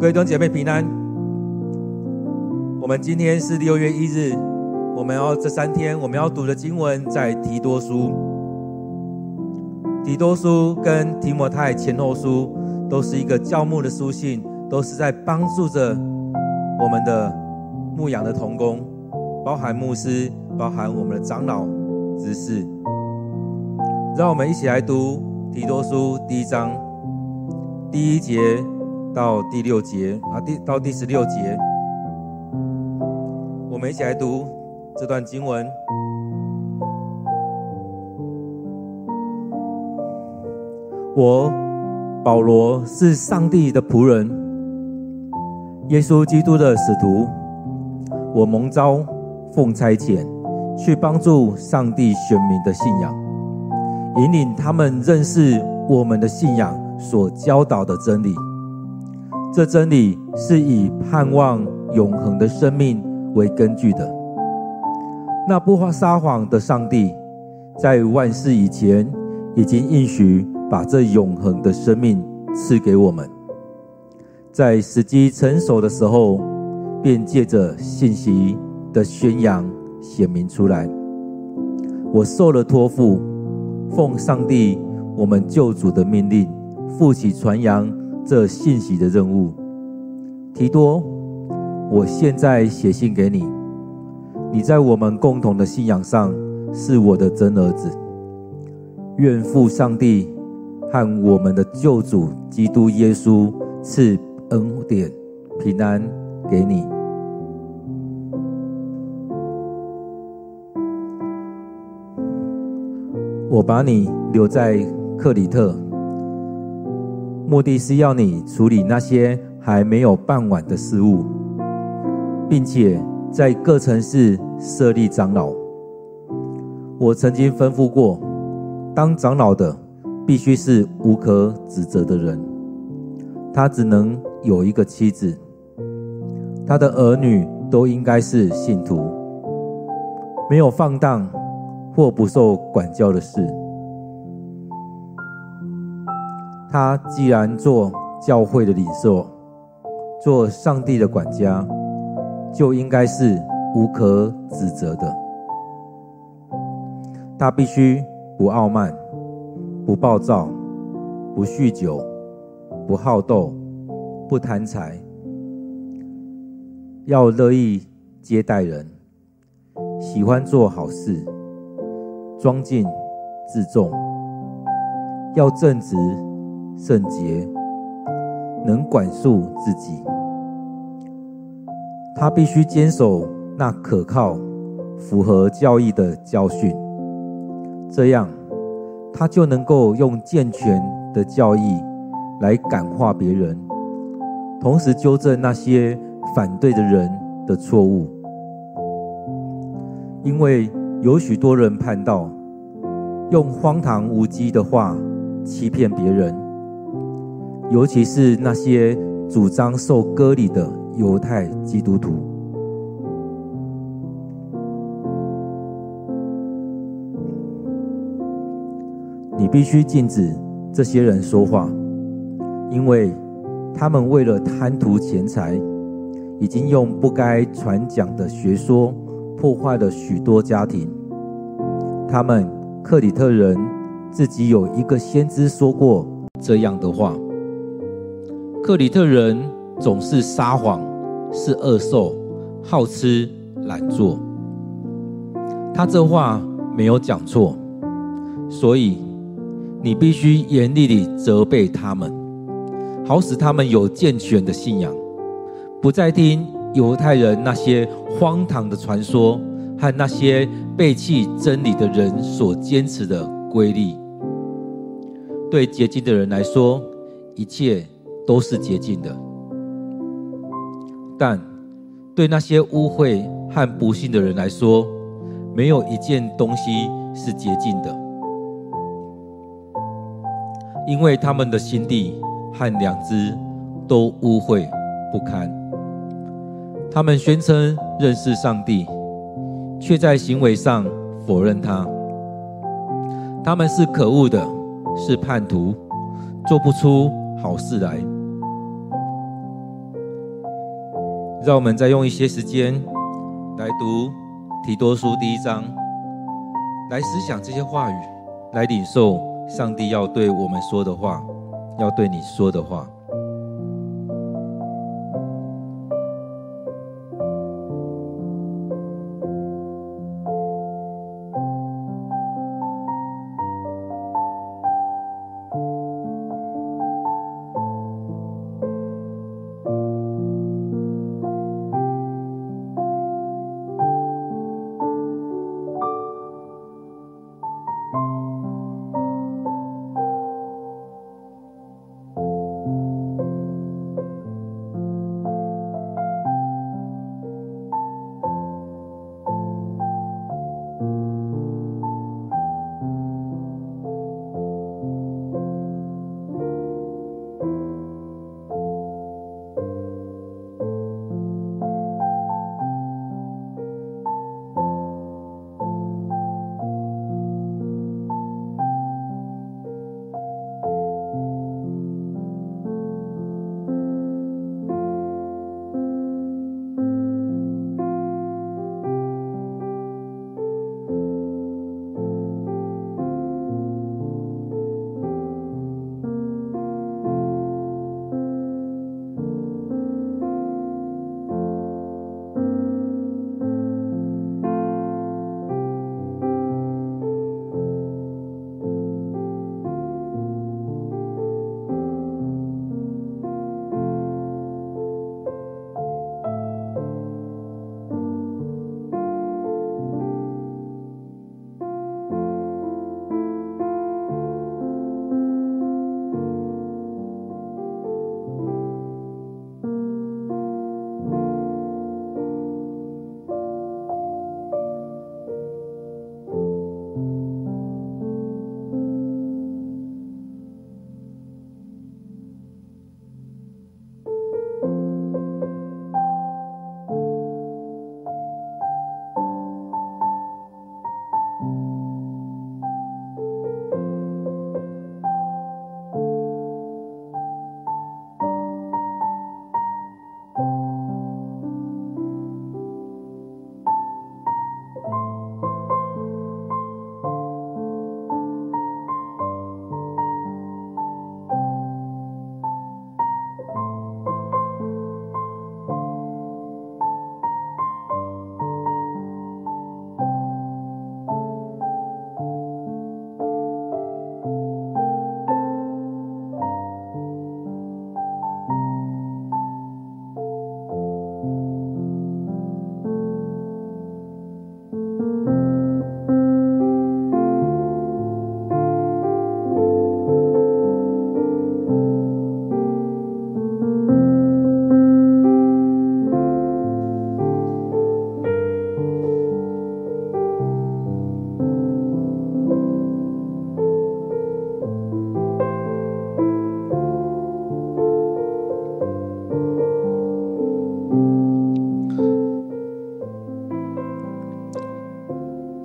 各位弟兄姐妹平安。我们今天是六月一日，我们要这三天我们要读的经文在提多书。提多书跟提摩太前后书都是一个教牧的书信，都是在帮助着我们的牧养的同工，包含牧师，包含我们的长老、执事。让我们一起来读提多书第一章第一节到第六节啊，第到第十六节，我们一起来读这段经文。我保罗是上帝的仆人，耶稣基督的使徒，我蒙召奉差遣去帮助上帝选民的信仰。引领他们认识我们的信仰所教导的真理，这真理是以盼望永恒的生命为根据的。那不发撒谎的上帝，在万事以前已经应许把这永恒的生命赐给我们，在时机成熟的时候，便借着信息的宣扬显明出来。我受了托付。奉上帝我们救主的命令，负起传扬这信息的任务。提多，我现在写信给你，你在我们共同的信仰上是我的真儿子。愿父上帝和我们的救主基督耶稣赐恩典平安给你。我把你留在克里特，目的是要你处理那些还没有办完的事物，并且在各城市设立长老。我曾经吩咐过，当长老的必须是无可指责的人，他只能有一个妻子，他的儿女都应该是信徒，没有放荡。或不受管教的事，他既然做教会的领袖，做上帝的管家，就应该是无可指责的。他必须不傲慢，不暴躁，不酗酒，不好斗，不贪财，要乐意接待人，喜欢做好事。庄敬自重，要正直圣洁，能管束自己。他必须坚守那可靠、符合教义的教训，这样他就能够用健全的教义来感化别人，同时纠正那些反对的人的错误，因为。有许多人叛道，用荒唐无稽的话欺骗别人，尤其是那些主张受割礼的犹太基督徒。你必须禁止这些人说话，因为他们为了贪图钱财，已经用不该传讲的学说。破坏了许多家庭。他们克里特人自己有一个先知说过这样的话：克里特人总是撒谎，是恶兽，好吃懒做。他这话没有讲错，所以你必须严厉地责备他们，好使他们有健全的信仰，不再听犹太人那些荒唐的传说和那些背弃真理的人所坚持的规律，对洁净的人来说，一切都是洁净的；但对那些污秽和不幸的人来说，没有一件东西是洁净的，因为他们的心地和良知都污秽不堪。他们宣称认识上帝，却在行为上否认他。他们是可恶的，是叛徒，做不出好事来。让我们再用一些时间来读提多书第一章，来思想这些话语，来领受上帝要对我们说的话，要对你说的话。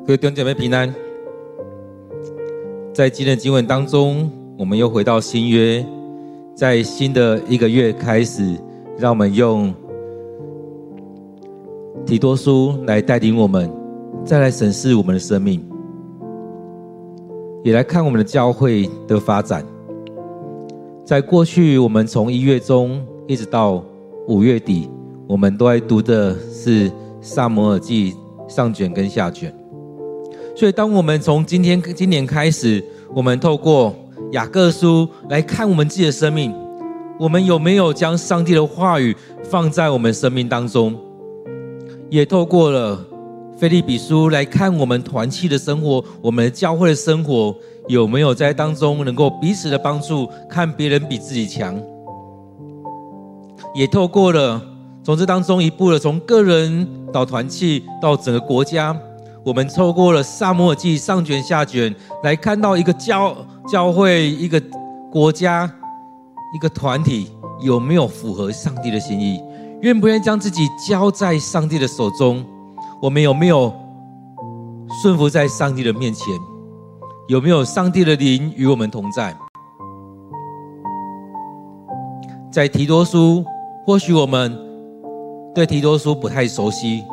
各位弟兄姐妹平安，在今天的经文当中，我们又回到新约，在新的一个月开始，让我们用提多书来带领我们，再来审视我们的生命，也来看我们的教会的发展。在过去，我们从一月中一直到五月底，我们都在读的是撒摩尔记上卷跟下卷。所以，当我们从今天今年开始，我们透过雅各书来看我们自己的生命，我们有没有将上帝的话语放在我们生命当中？也透过了腓利比书来看我们团契的生活，我们的教会的生活有没有在当中能够彼此的帮助，看别人比自己强？也透过了从这当中一步的从个人到团契到整个国家。我们透过了撒母耳记上卷下卷，来看到一个教教会、一个国家、一个团体有没有符合上帝的心意，愿不愿意将自己交在上帝的手中？我们有没有顺服在上帝的面前？有没有上帝的灵与我们同在？在提多书，或许我们对提多书不太熟悉，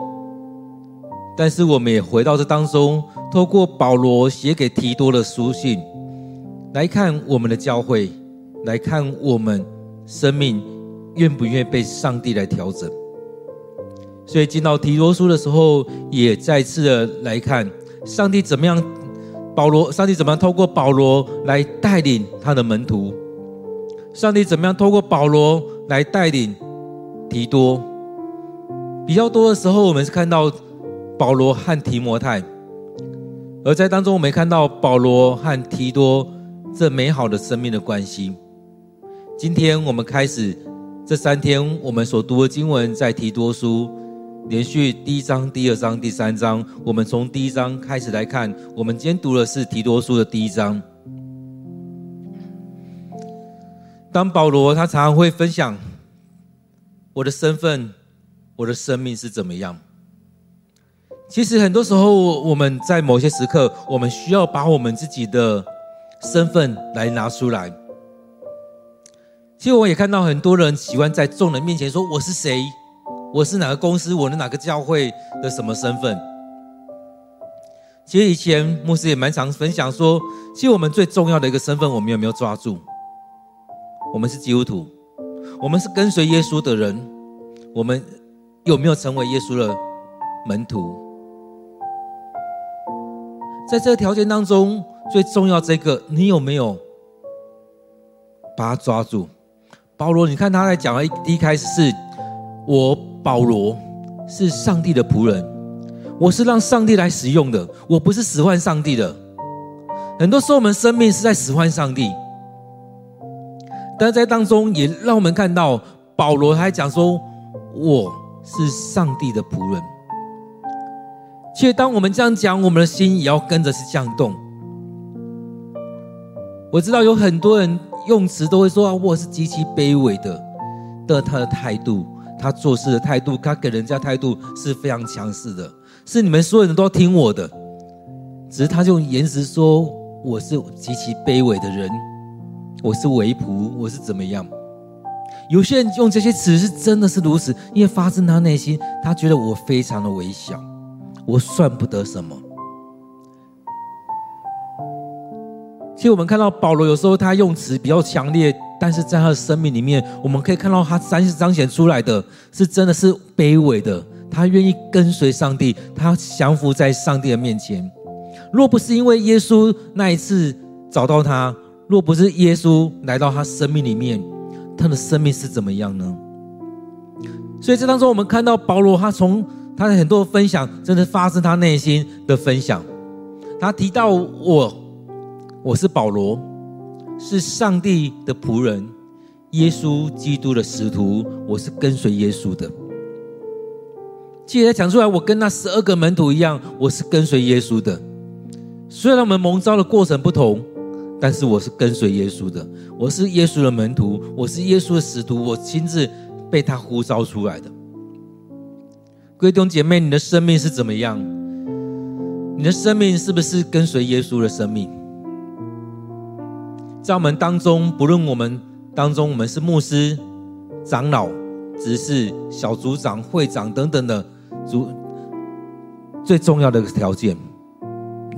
但是我们也回到这当中，透过保罗写给提多的书信来看我们的教会，来看我们生命愿不愿意被上帝来调整。所以进到提多书的时候，也再次的来看上帝怎么样，保罗，上帝怎么样透过保罗来带领他的门徒，上帝怎么样透过保罗来带领提多。比较多的时候，我们是看到保罗和提摩太，而在当中，我们看到保罗和提多这美好的生命的关系。今天我们开始这三天，我们所读的经文在提多书。连续第一章、第二章、第三章，我们从第一章开始来看。我们今天读的是提多书的第一章。当保罗他常常会分享我的身份、我的生命是怎么样。其实很多时候，我们在某些时刻，我们需要把我们自己的身份来拿出来。其实我也看到很多人喜欢在众人面前说：“我是谁？”我是哪个公司？我的哪个教会的什么身份？其实以前牧师也蛮常分享说，其实我们最重要的一个身份，我们有没有抓住？我们是基督徒，我们是跟随耶稣的人，我们有没有成为耶稣的门徒？在这个条件当中，最重要这个，你有没有把它抓住？保罗，你看他在讲的第一开始是我。保罗是上帝的仆人，我是让上帝来使用的，我不是使唤上帝的。很多时候，我们生命是在使唤上帝，但在当中也让我们看到保罗还讲说：“我是上帝的仆人。”其实，当我们这样讲，我们的心也要跟着是这样动。我知道有很多人用词都会说：“啊，我是极其卑微的。”的他的态度。他做事的态度，他给人家态度是非常强势的，是你们所有人都要听我的。只是他就用言辞说：“我是极其卑微的人，我是为仆，我是怎么样？”有些人用这些词是真的是如此，因为发自他内心，他觉得我非常的微小，我算不得什么。其实我们看到保罗有时候他用词比较强烈。但是在他的生命里面，我们可以看到他彰彰显出来的是真的是卑微的。他愿意跟随上帝，他降服在上帝的面前。若不是因为耶稣那一次找到他，若不是耶稣来到他生命里面，他的生命是怎么样呢？所以这当中，我们看到保罗，他从他的很多分享，真的发自他内心的分享。他提到我，我是保罗。是上帝的仆人，耶稣基督的使徒，我是跟随耶稣的。记得讲出来，我跟那十二个门徒一样，我是跟随耶稣的。虽然我们蒙召的过程不同，但是我是跟随耶稣的。我是耶稣的门徒，我是耶稣的使徒，我亲自被他呼召出来的。各位弟兄姐妹，你的生命是怎么样？你的生命是不是跟随耶稣的生命？在我们当中，不论我们当中我们是牧师、长老、执事、小组长、会长等等的组，最重要的条件，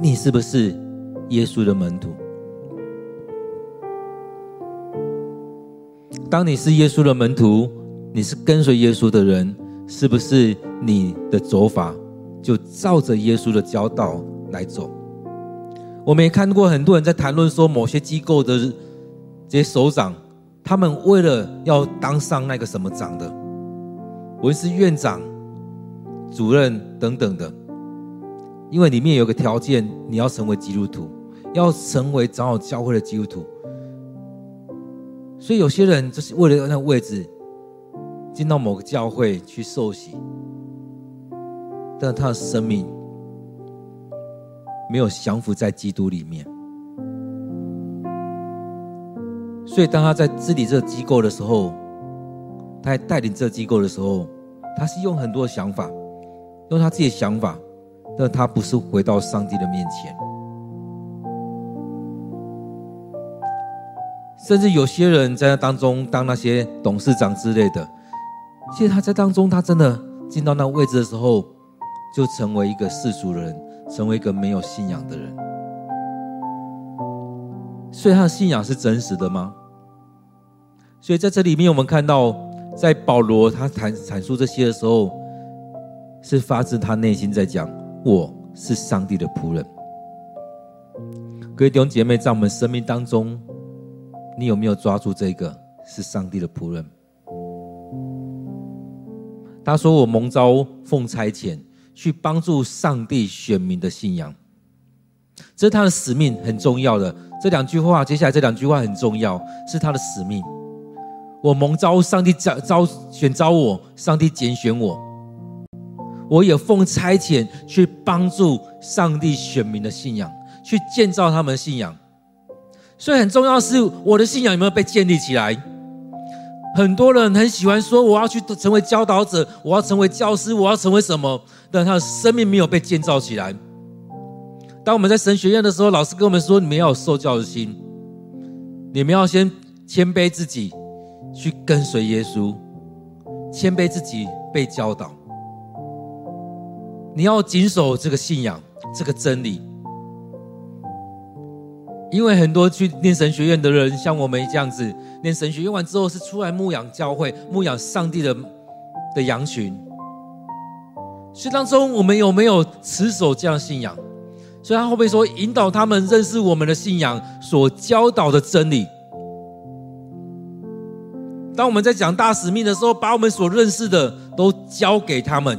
你是不是耶稣的门徒？当你是耶稣的门徒，你是跟随耶稣的人，是不是你的走法就照着耶稣的教导来走？我们也看过很多人在谈论说，某些机构的这些首长，他们为了要当上那个什么长的，无论是院长、主任等等的，因为里面有个条件，你要成为基督徒，要成为长老教会的基督徒，所以有些人就是为了那个位置，进到某个教会去受洗，但他的生命。没有降服在基督里面，所以当他在治理这个机构的时候，他在带领这个机构的时候，他是用很多的想法，用他自己的想法，但他不是回到上帝的面前。甚至有些人在那当中当那些董事长之类的，其实他在当中，他真的进到那个位置的时候，就成为一个世俗的人，成为一个没有信仰的人。所以他的信仰是真实的吗？所以在这里面，我们看到，在保罗他谈阐述这些的时候，是发自他内心在讲：“我是上帝的仆人。”各位弟兄姐妹，在我们生命当中，你有没有抓住这个是上帝的仆人？他说：“我蒙召奉差遣，去帮助上帝选民的信仰。”这是他的使命，很重要的。这两句话，接下来这两句话很重要，是他的使命。我蒙召，上帝召召选召我，上帝拣选我，我也奉差遣去帮助上帝选民的信仰，去建造他们的信仰。所以很重要是，我的信仰有没有被建立起来？很多人很喜欢说，我要去成为教导者，我要成为教师，我要成为什么？但他的生命没有被建造起来。当我们在神学院的时候，老师跟我们说：“你们要有受教的心，你们要先谦卑自己，去跟随耶稣，谦卑自己被教导。你要谨守这个信仰，这个真理。因为很多去念神学院的人，像我们这样子，念神学院完之后是出来牧养教会、牧养上帝的的羊群。所以当中，我们有没有持守这样信仰？”所以他会不会说引导他们认识我们的信仰所教导的真理？当我们在讲大使命的时候，把我们所认识的都交给他们。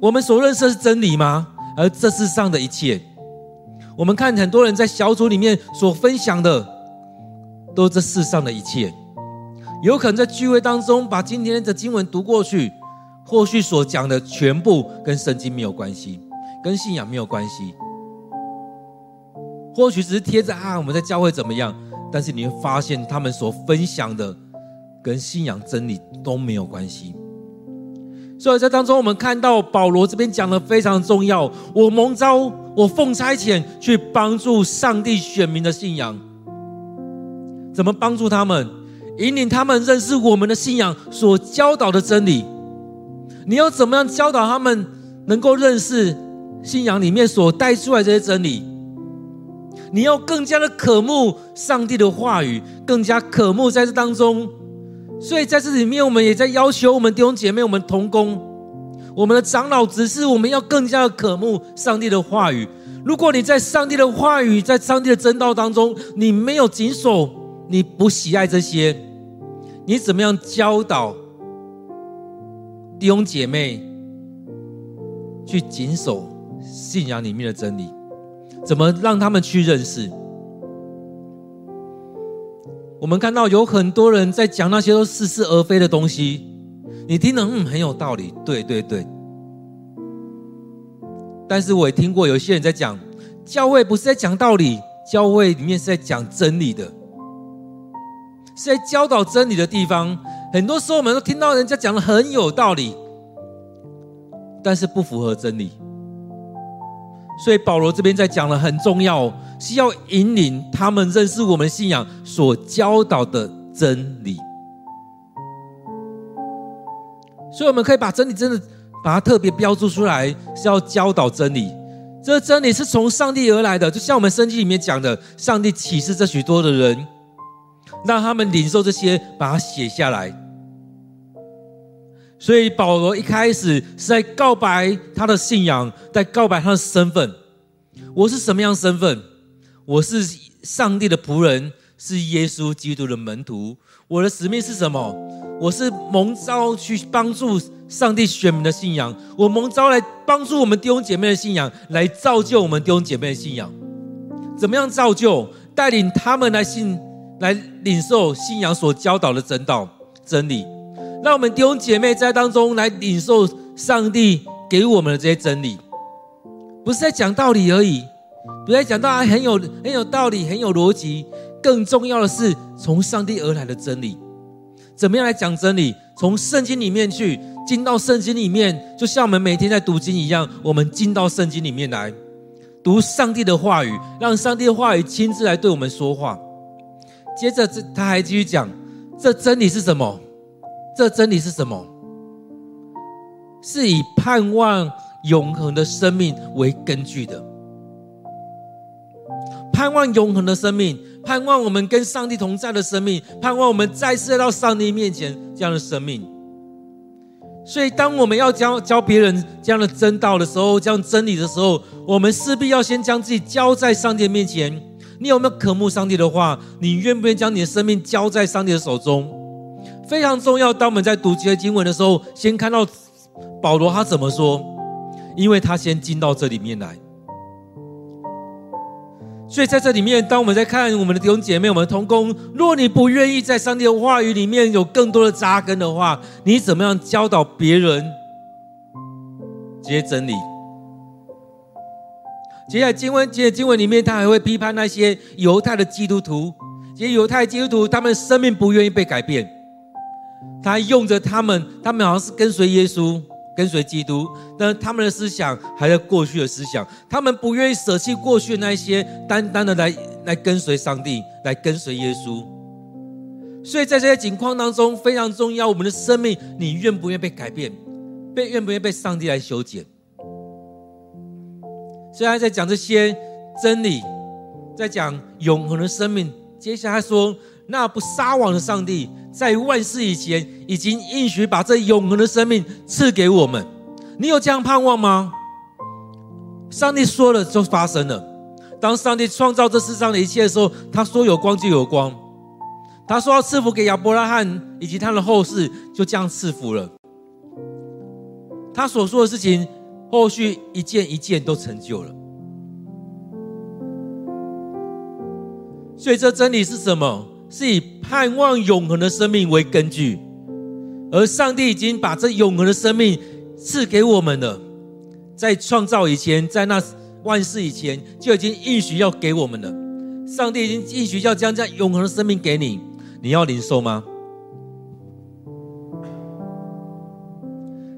我们所认识的是真理吗？而这世上的一切，我们看很多人在小组里面所分享的，都是这世上的一切。有可能在聚会当中把今天的经文读过去，或许所讲的全部跟圣经没有关系，跟信仰没有关系。或许只是贴着啊，我们在教会怎么样？但是你会发现，他们所分享的跟信仰真理都没有关系。所以在当中，我们看到保罗这边讲的非常重要。我蒙召，我奉差遣去帮助上帝选民的信仰。怎么帮助他们？引领他们认识我们的信仰所教导的真理。你要怎么样教导他们，能够认识信仰里面所带出来这些真理？你要更加的渴慕上帝的话语，更加渴慕在这当中。所以在这里面，我们也在要求我们弟兄姐妹、我们同工、我们的长老指示，我们要更加的渴慕上帝的话语。如果你在上帝的话语、在上帝的真道当中，你没有谨守，你不喜爱这些，你怎么样教导弟兄姐妹去谨守信仰里面的真理？怎么让他们去认识？我们看到有很多人在讲那些都似是而非的东西，你听了嗯，很有道理，对对对。但是我也听过有些人在讲，教会不是在讲道理，教会里面是在讲真理的，是在教导真理的地方。很多时候我们都听到人家讲的很有道理，但是不符合真理。所以保罗这边在讲的很重要，是要引领他们认识我们信仰所教导的真理。所以我们可以把真理真的把它特别标注出来，是要教导真理。这真理是从上帝而来的，就像我们圣经里面讲的，上帝启示这许多的人，让他们领受这些，把它写下来。所以保罗一开始是在告白他的信仰，在告白他的身份。我是什么样身份？我是上帝的仆人，是耶稣基督的门徒。我的使命是什么？我是蒙召去帮助上帝选民的信仰。我蒙召来帮助我们弟兄姐妹的信仰，来造就我们弟兄姐妹的信仰。怎么样造就？带领他们来信，来领受信仰所教导的真道、真理。让我们弟兄姐妹在当中来领受上帝给我们的这些真理，不是在讲道理而已，不是在讲到啊很有很有道理、很有逻辑。更重要的是从上帝而来的真理。怎么样来讲真理？从圣经里面去进到圣经里面，就像我们每天在读经一样，我们进到圣经里面来读上帝的话语，让上帝的话语亲自来对我们说话。接着，这他还继续讲，这真理是什么？这真理是什么？是以盼望永恒的生命为根据的。盼望永恒的生命，盼望我们跟上帝同在的生命，盼望我们再次来到上帝面前这样的生命。所以，当我们要教教别人这样的真道的时候，这样真理的时候，我们势必要先将自己交在上帝面前。你有没有渴慕上帝的话？你愿不愿意将你的生命交在上帝的手中？非常重要。当我们在读这些经文的时候，先看到保罗他怎么说，因为他先进到这里面来。所以在这里面，当我们在看我们的弟兄姐妹、我们的同工，若你不愿意在上帝的话语里面有更多的扎根的话，你怎么样教导别人这些真理？接下来经文，接下来经文里面，他还会批判那些犹太的基督徒，这些犹太基督徒，他们生命不愿意被改变，他用着他们，他们好像是跟随耶稣。跟随基督，但他们的思想还在过去的思想，他们不愿意舍弃过去的那一些，单单的来来跟随上帝，来跟随耶稣。所以在这些情况当中，非常重要，我们的生命，你愿不愿意被改变？被愿不愿意被上帝来修剪？虽然在讲这些真理，在讲永恒的生命。接下来说，那不撒网的上帝。在万世以前，已经应许把这永恒的生命赐给我们。你有这样盼望吗？上帝说了就发生了。当上帝创造这世上的一切的时候，他说有光就有光。他说要赐福给亚伯拉罕以及他的后世，就这样赐福了。他所说的事情，后续一件一件都成就了。所以这真理是什么？是以盼望永恒的生命为根据，而上帝已经把这永恒的生命赐给我们了。在创造以前，在那万世以前，就已经应许要给我们了。上帝已经应许要将这永恒的生命给你，你要领受吗？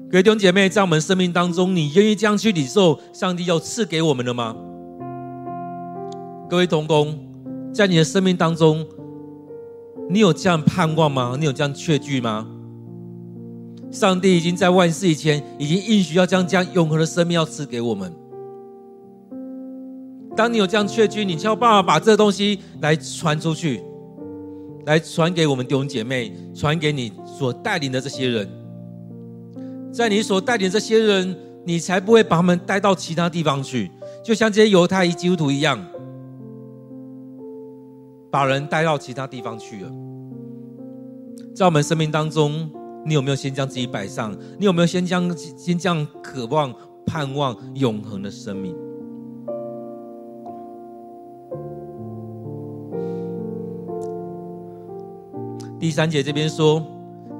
各位弟兄姐妹，在我们生命当中，你愿意这样去领受上帝要赐给我们的吗？各位同工，在你的生命当中。你有这样盼望吗？你有这样确据吗？上帝已经在万世以前，已经应许要将这样永恒的生命要赐给我们。当你有这样确据，你就要办法把这东西来传出去，来传给我们弟兄姐妹，传给你所带领的这些人。在你所带领的这些人，你才不会把他们带到其他地方去，就像这些犹太基督徒一样。把人带到其他地方去了。在我们生命当中，你有没有先将自己摆上？你有没有先将先将渴望、盼望永恒的生命？第三节这边说，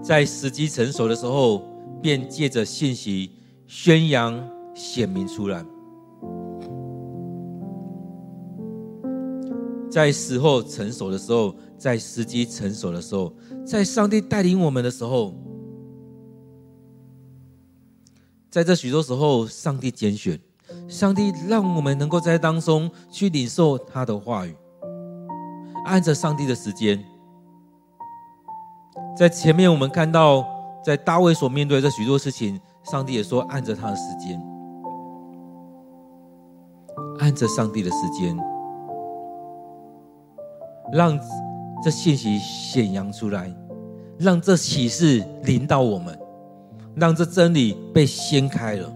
在时机成熟的时候，便借着信息宣扬显明出来。在时候成熟的时候，在时机成熟的时候，在上帝带领我们的时候，在这许多时候，上帝拣选，上帝让我们能够在当中去领受他的话语，按着上帝的时间。在前面我们看到，在大卫所面对的许多事情，上帝也说按着他的时间，按着上帝的时间。让这信息显扬出来，让这启示临到我们，让这真理被掀开了。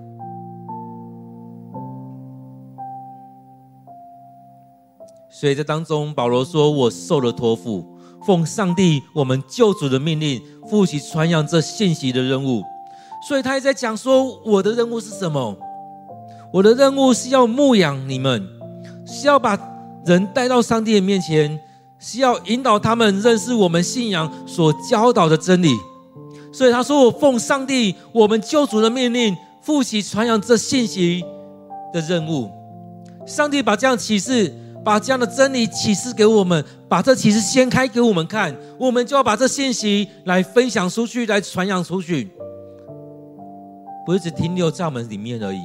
所以在当中，保罗说：“我受了托付，奉上帝我们救主的命令，负起传扬这信息的任务。”所以他也在讲说：“我的任务是什么？我的任务是要牧养你们，是要把人带到上帝的面前。”是要引导他们认识我们信仰所教导的真理，所以他说：“我奉上帝我们救主的命令，负起传扬这信息的任务。上帝把这样启示，把这样的真理启示给我们，把这启示掀开给我们看，我们就要把这信息来分享出去，来传扬出去，不是只停留在我们里面而已。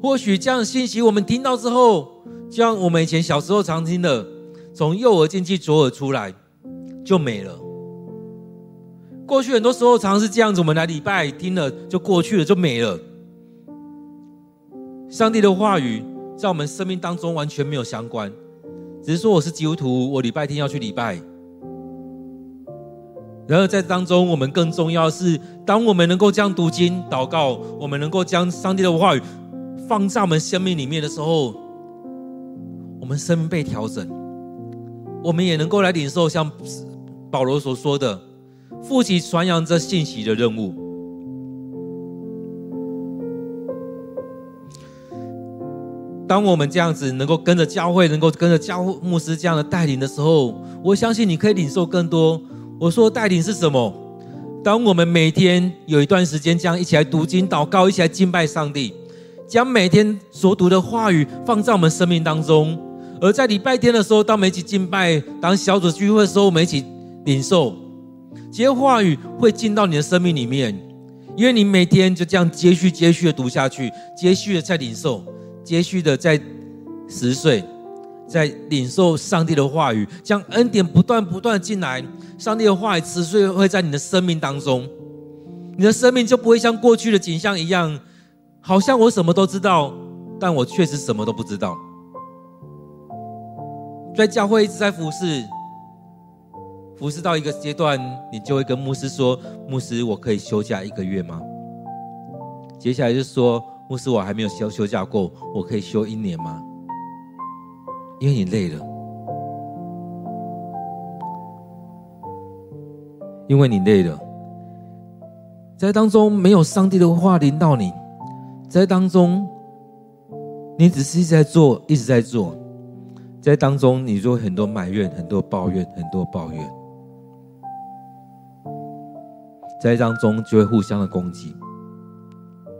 或许这样的信息我们听到之后。”就像我们以前小时候常听的，从右耳进去，左耳出来，就没了。过去很多时候常是这样子，我们来礼拜听了就过去了，就没了。上帝的话语在我们生命当中完全没有相关，只是说我是基督徒，我礼拜天要去礼拜。然而在当中，我们更重要的是，当我们能够这样读经、祷告，我们能够将上帝的话语放在我们生命里面的时候，我们生命被调整，我们也能够来领受像保罗所说的。负起传扬这信息的任务。当我们这样子能够跟着教会，能够跟着教牧师这样的带领的时候，我相信你可以领受更多。我说带领是什么？当我们每天有一段时间这样一起来读经、祷告，一起来敬拜上帝，将每天所读的话语放在我们生命当中。而在礼拜天的时候，当我们一起敬拜，当小组聚会的时候，我们一起领受。这些话语会进到你的生命里面，因为你每天就这样接续、接续的读下去，接续的在领受，接续的在十岁，在领受上帝的话语，将恩典不断不断进来，上帝的话语持续会在你的生命当中，你的生命就不会像过去的景象一样，好像我什么都知道，但我确实什么都不知道，在教会一直在服侍。服侍到一个阶段，你就会跟牧师说：“牧师，我可以休假一个月吗？”接下来就说：“牧师，我还没有休休假过，我可以休一年吗？”因为你累了，因为你累了，在当中没有上帝的话临到你，在当中你只是一直在做，一直在做，在当中你就很多埋怨，很多抱怨，很多抱怨。在当中就会互相的攻击，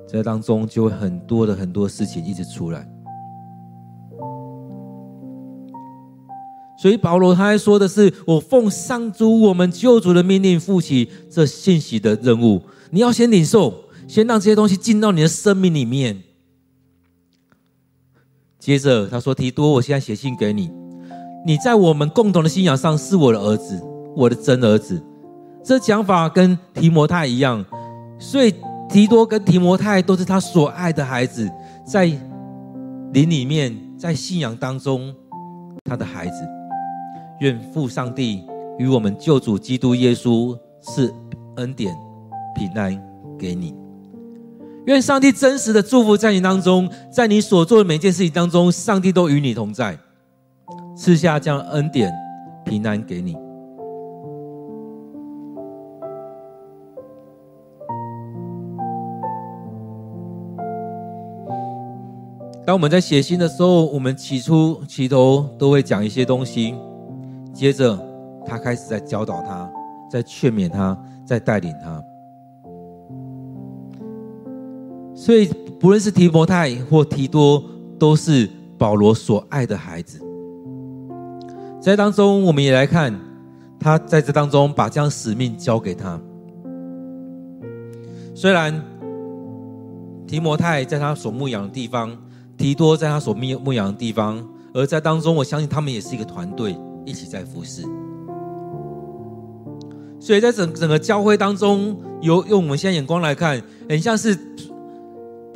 在当中就会很多的很多事情一直出来。所以保罗他还说的是：“我奉上主我们救主的命令，负起这信息的任务。你要先领受，先让这些东西进到你的生命里面。接着他说：‘提多，我现在写信给你，你在我们共同的信仰上是我的儿子，我的真儿子。’”这讲法跟提摩太一样，所以提多跟提摩太都是他所爱的孩子，在灵里面，在信仰当中，他的孩子。愿父上帝与我们救主基督耶稣赐恩典平安给你。愿上帝真实的祝福在你当中，在你所做的每件事情当中，上帝都与你同在，赐下这样恩典平安给你。当我们在写信的时候，我们起初起头都会讲一些东西，接着他开始在教导他，在劝勉他，在带领他。所以不论是提摩太或提多，都是保罗所爱的孩子。在当中，我们也来看他在这当中把这样使命交给他。虽然提摩太在他所牧养的地方。提多在他所牧牧养的地方，而在当中，我相信他们也是一个团队，一起在服侍。所以在整整个教会当中，由用我们现在眼光来看，很像是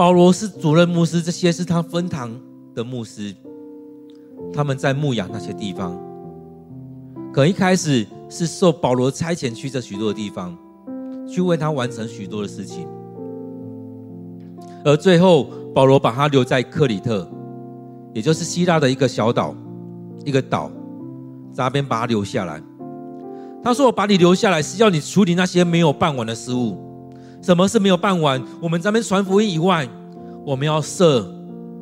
保罗是主任牧师，这些是他分堂的牧师，他们在牧养那些地方。可一开始是受保罗差遣去这许多地方，去为他完成许多的事情，而最后。保罗把他留在克里特，也就是希腊的一个小岛，一个岛，扎边把他留下来。他说：“我把你留下来，是要你处理那些没有办完的事务。什么是没有办完？我们这边传福音以外，我们要设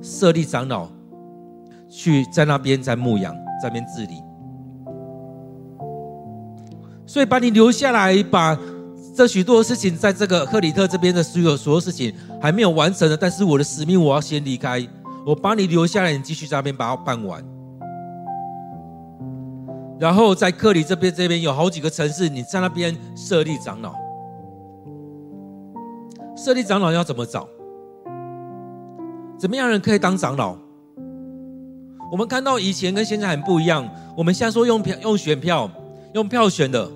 设立长老，去在那边在牧养，在那边治理。所以把你留下来，把。”这许多事情，在这个克里特这边的所有所有事情还没有完成的，但是我的使命我要先离开，我把你留下来，你继续在那边把它办完。然后在克里这边这边有好几个城市，你在那边设立长老。设立长老要怎么找？怎么样人可以当长老？我们看到以前跟现在很不一样，我们现在说用票用选票，用票选的。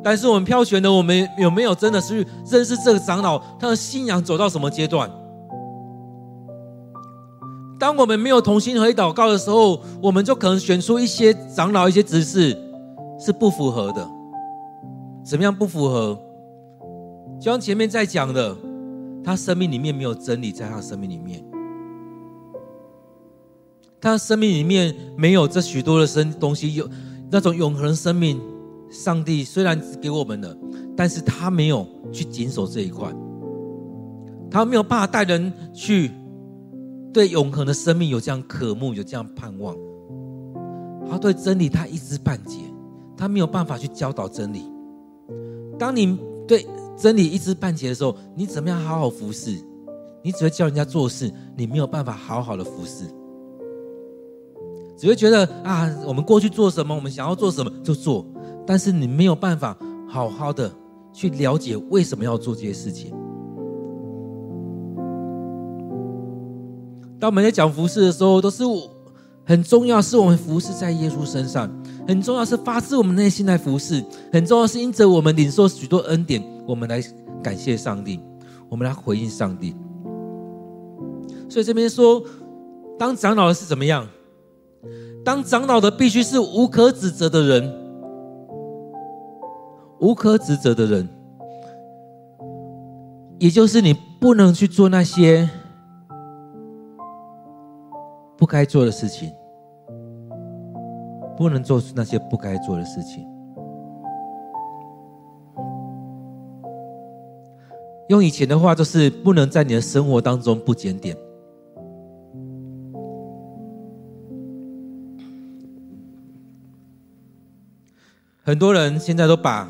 但是我们票选的，我们有没有真的是认识这个长老，他的信仰走到什么阶段？当我们没有同心合意祷告的时候，我们就可能选出一些长老、一些执事是不符合的。怎么样不符合？就像前面在讲的，他生命里面没有真理，在他生命里面，他生命里面没有这许多的生东西，有那种永恒生命。上帝虽然只给我们了，但是他没有去谨守这一块，他没有办法带人去。对永恒的生命有这样渴慕，有这样盼望。他对真理他一知半解，他没有办法去教导真理。当你对真理一知半解的时候，你怎么样好好服侍？你只会叫人家做事，你没有办法好好的服侍，只会觉得啊，我们过去做什么，我们想要做什么就做，但是你没有办法好好的去了解为什么要做这些事情。当我们在讲服事的时候，都是很重要，是我们服侍在耶稣身上，很重要是发自我们内心来服侍，很重要是因着我们领受许多恩典，我们来感谢上帝，我们来回应上帝。所以这边说，当长老的是怎么样？当长老的必须是无可指责的人，无可指责的人，也就是你不能去做那些。不该做的事情，不能做出那些不该做的事情。用以前的话，就是不能在你的生活当中不检点。很多人现在都把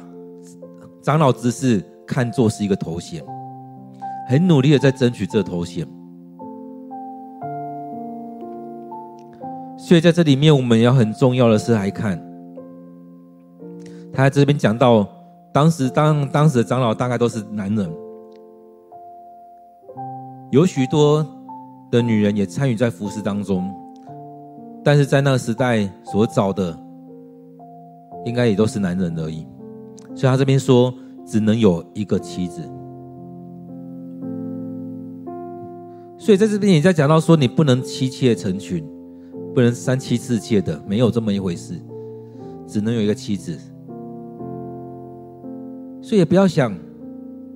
长老之事看作是一个头衔，很努力的在争取这头衔。所以在这里面，我们要很重要的是来看，他在这边讲到，当时当当时的长老大概都是男人，有许多的女人也参与在服饰当中，但是在那个时代所找的，应该也都是男人而已。所以他这边说，只能有一个妻子。所以在这边也在讲到说，你不能妻妾成群。不能三妻四妾的，没有这么一回事，只能有一个妻子。所以也不要想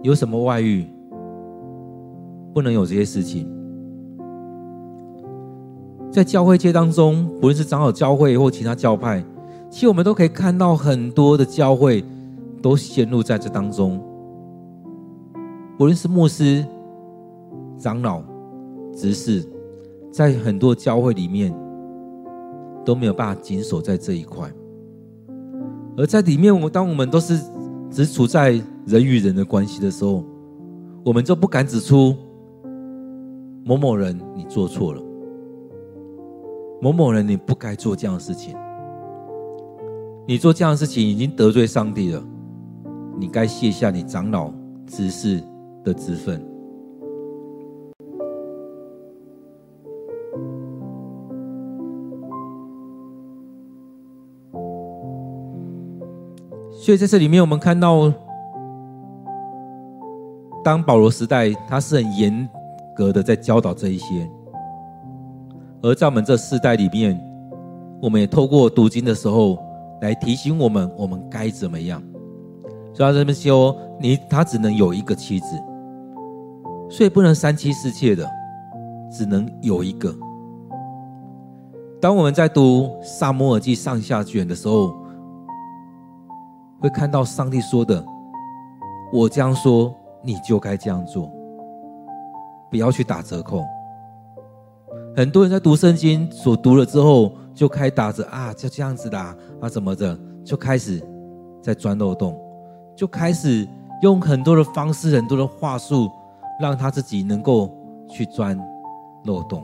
有什么外遇，不能有这些事情。在教会界当中，不论是长老教会或其他教派，其实我们都可以看到很多的教会都陷入在这当中。不论是牧师、长老、执事，在很多教会里面。都没有办法紧守在这一块，而在里面，我当我们都是只处在人与人的关系的时候，我们就不敢指出某某人你做错了，某某人你不该做这样的事情，你做这样的事情已经得罪上帝了，你该卸下你长老执事的职分。所以在这里面，我们看到，当保罗时代，他是很严格的在教导这一些；而在我们这世代里面，我们也透过读经的时候来提醒我们，我们该怎么样。所以他这边说，你他只能有一个妻子，所以不能三妻四妾的，只能有一个。当我们在读萨摩尔记上下卷的时候，会看到上帝说的：“我这样说，你就该这样做，不要去打折扣。”很多人在读圣经，所读了之后，就开打着啊，就这样子啦，啊，怎么着，就开始在钻漏洞，就开始用很多的方式、很多的话术，让他自己能够去钻漏洞。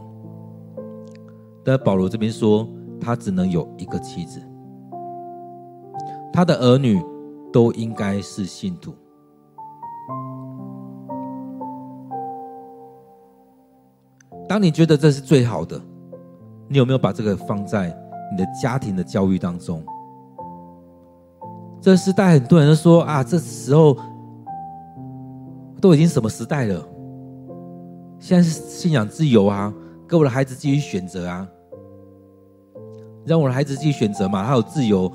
但保罗这边说，他只能有一个妻子。他的儿女都应该是信徒。当你觉得这是最好的，你有没有把这个放在你的家庭的教育当中？这时代很多人都说啊，这时候都已经什么时代了？现在是信仰自由啊，给我的孩子继续选择啊，让我的孩子继续选择嘛，他有自由，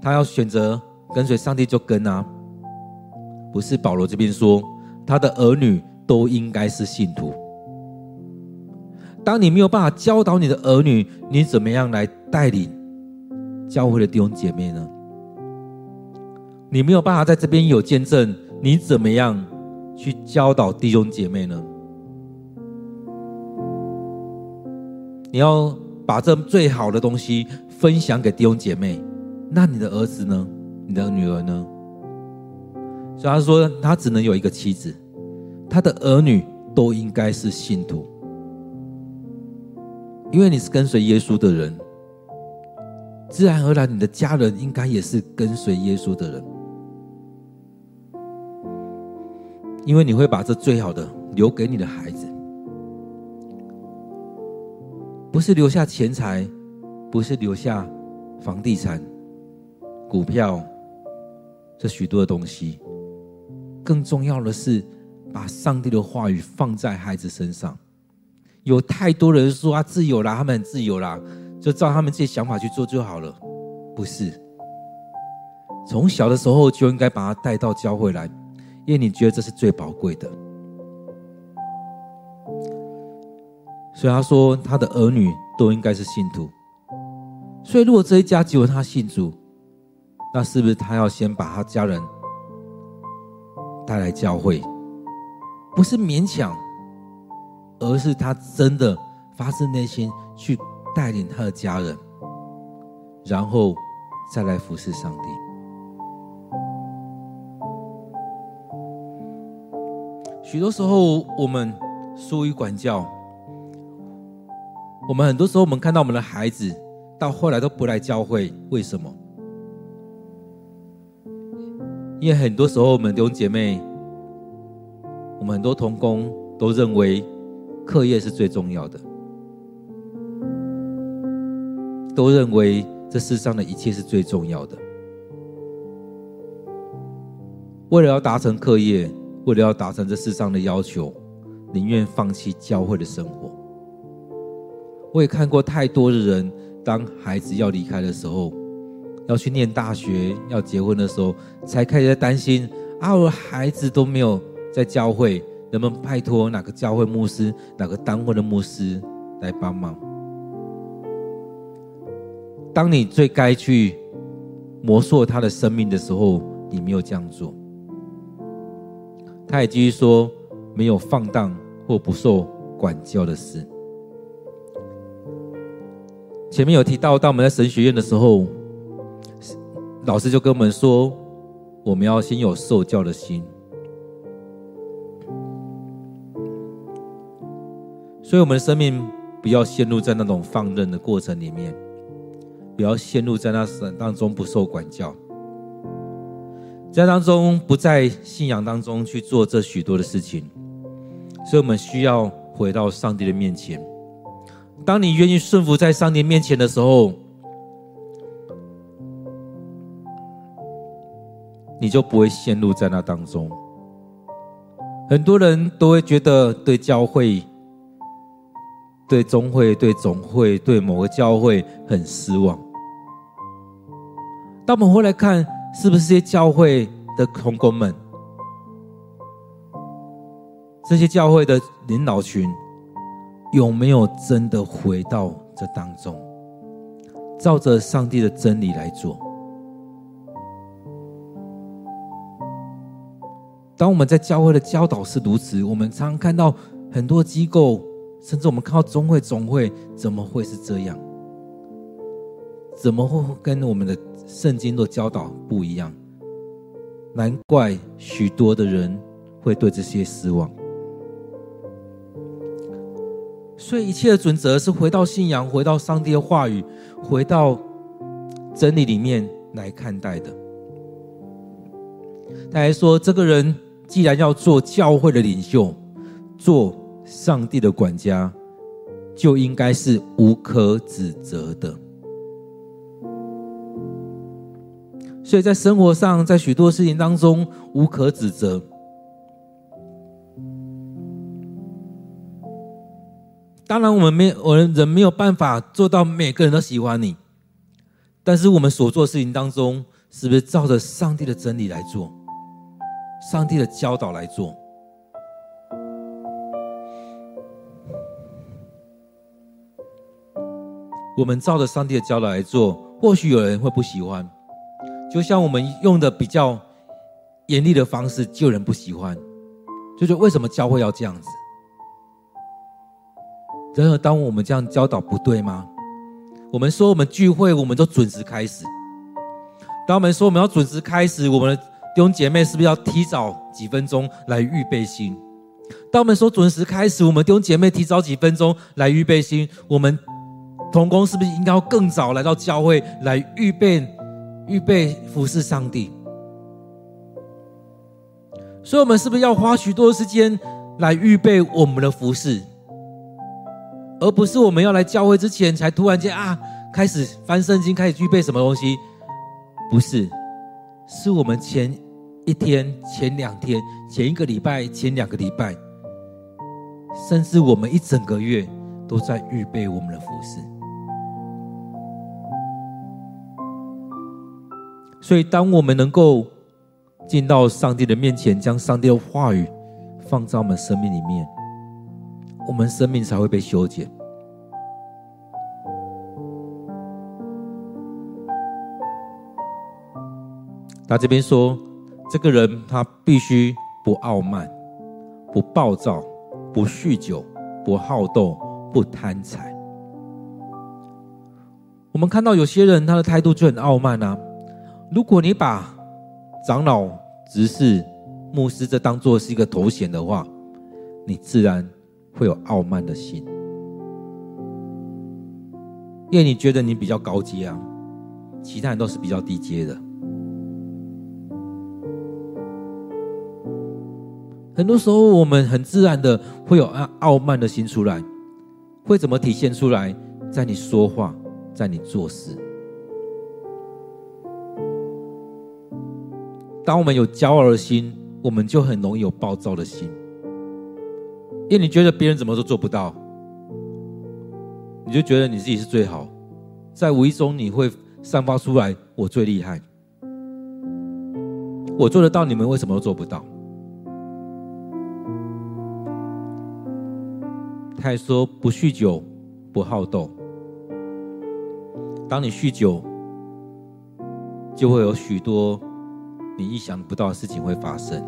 他要选择跟随上帝就跟啊。不是保罗这边说，他的儿女都应该是信徒。当你没有办法教导你的儿女，你怎么样来带领教会的弟兄姐妹呢？你没有办法在这边有见证，你怎么样去教导弟兄姐妹呢？你要把这最好的东西分享给弟兄姐妹，那你的儿子呢？你的女儿呢？所以他说，他只能有一个妻子，他的儿女都应该是信徒。因为你是跟随耶稣的人，自然而然你的家人应该也是跟随耶稣的人。因为你会把这最好的留给你的孩子，不是留下钱财，不是留下房地产、股票这许多的东西，更重要的是把上帝的话语放在孩子身上。有太多人说啊，自由啦，他们很自由啦，就照他们自己想法去做就好了。不是，从小的时候就应该把他带到教会来，因为你觉得这是最宝贵的。所以他说，他的儿女都应该是信徒。所以如果这一家只有他信主，那是不是他要先把他家人带来教会？不是勉强。而是他真的发自内心去带领他的家人，然后再来服侍上帝。许多时候，我们疏于管教，我们很多时候，我们看到我们的孩子到后来都不来教会，为什么？因为很多时候，我们弟兄姐妹，我们很多同工都认为。课业是最重要的，都认为这世上的一切是最重要的。为了要达成课业，为了要达成这世上的要求，宁愿放弃教会的生活。我也看过太多的人，当孩子要离开的时候，要去念大学、要结婚的时候，才开始在担心啊，我孩子都没有在教会。能不能拜托哪个教会牧师、哪个单位的牧师来帮忙？当你最该去磨塑他的生命的时候，你没有这样做。他也继续说，没有放荡或不受管教的事。前面有提到，当我们在神学院的时候，老师就跟我们说，我们要先有受教的心。所以，我们的生命不要陷入在那种放任的过程里面，不要陷入在那神当中不受管教，在当中不在信仰当中去做这许多的事情。所以，我们需要回到上帝的面前。当你愿意顺服在上帝面前的时候，你就不会陷入在那当中。很多人都会觉得对教会。对中会、对总会、对某个教会很失望。当我们回来看，是不是这些教会的同工们，这些教会的领导群，有没有真的回到这当中，照着上帝的真理来做？当我们在教会的教导是如此，我们常常看到很多机构。甚至我们看到中会、总会，怎么会是这样？怎么会跟我们的圣经的教导不一样？难怪许多的人会对这些失望。所以一切的准则是回到信仰，回到上帝的话语，回到真理里面来看待的。他还说，这个人既然要做教会的领袖，做。上帝的管家就应该是无可指责的。所以在生活上，在许多事情当中无可指责。当然，我们没我们人没有办法做到每个人都喜欢你，但是我们所做的事情当中，是不是照着上帝的真理来做，上帝的教导来做？我们照着上帝的教导来做，或许有人会不喜欢，就像我们用的比较严厉的方式，就有人不喜欢，就是为什么教会要这样子？然而，当我们这样教导不对吗？我们说我们聚会，我们都准时开始。当我们说我们要准时开始，我们的弟兄姐妹是不是要提早几分钟来预备心？当我们说准时开始，我们弟兄姐妹提早几分钟来预备心，我们同工是不是应该要更早来到教会来预备、预备服侍上帝？所以，我们是不是要花许多时间来预备我们的服侍？而不是我们要来教会之前才突然间啊，开始翻圣经，开始预备什么东西？不是，是我们前一天、前两天、前一个礼拜、前两个礼拜，甚至我们一整个月都在预备我们的服事。所以，当我们能够进到上帝的面前，将上帝的话语放在我们生命里面。我们生命才会被修剪。他这边说，这个人他必须不傲慢，不暴躁，不酗酒，不好斗，不贪财。我们看到有些人他的态度就很傲慢啊。如果你把长老、执事、牧师这当作是一个头衔的话，你自然。会有傲慢的心，因为你觉得你比较高阶啊，其他人都是比较低阶的。很多时候，我们很自然的会有傲傲慢的心出来，会怎么体现出来？在你说话，在你做事。当我们有骄傲的心，我们就很容易有暴躁的心。因为你觉得别人怎么都做不到，你就觉得你自己是最好，在无意中你会散发出来“我最厉害”，我做得到，你们为什么都做不到？他还说不酗酒，不好斗。当你酗酒，就会有许多你意想不到的事情会发生。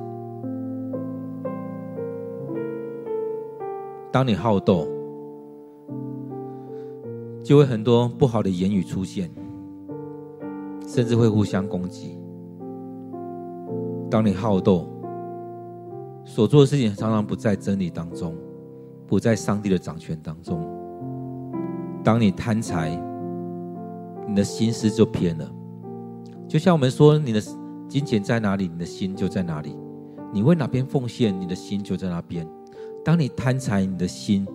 当你好斗，就会很多不好的言语出现，甚至会互相攻击。当你好斗，所做的事情常常不在真理当中，不在上帝的掌权当中。当你贪财，你的心思就偏了。就像我们说，你的金钱在哪里，你的心就在哪里。你为哪边奉献，你的心就在那边。当你贪财，你的心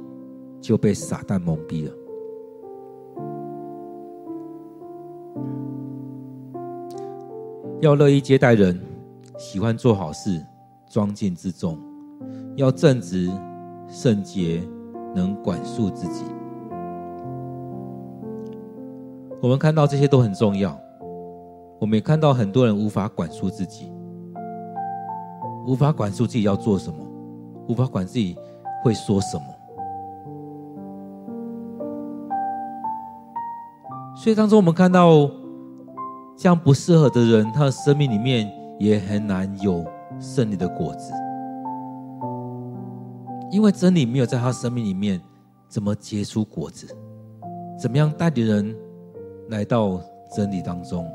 就被撒旦蒙蔽了。要乐意接待人，喜欢做好事，庄敬自重，要正直、圣洁，能管束自己。我们看到这些都很重要。我们也看到很多人无法管束自己，无法管束自己要做什么，无法管自己。会说什么？所以当中我们看到这样不适合的人，他的生命里面也很难有胜利的果子，因为真理没有在他生命里面怎么结出果子，怎么样带领人来到真理当中。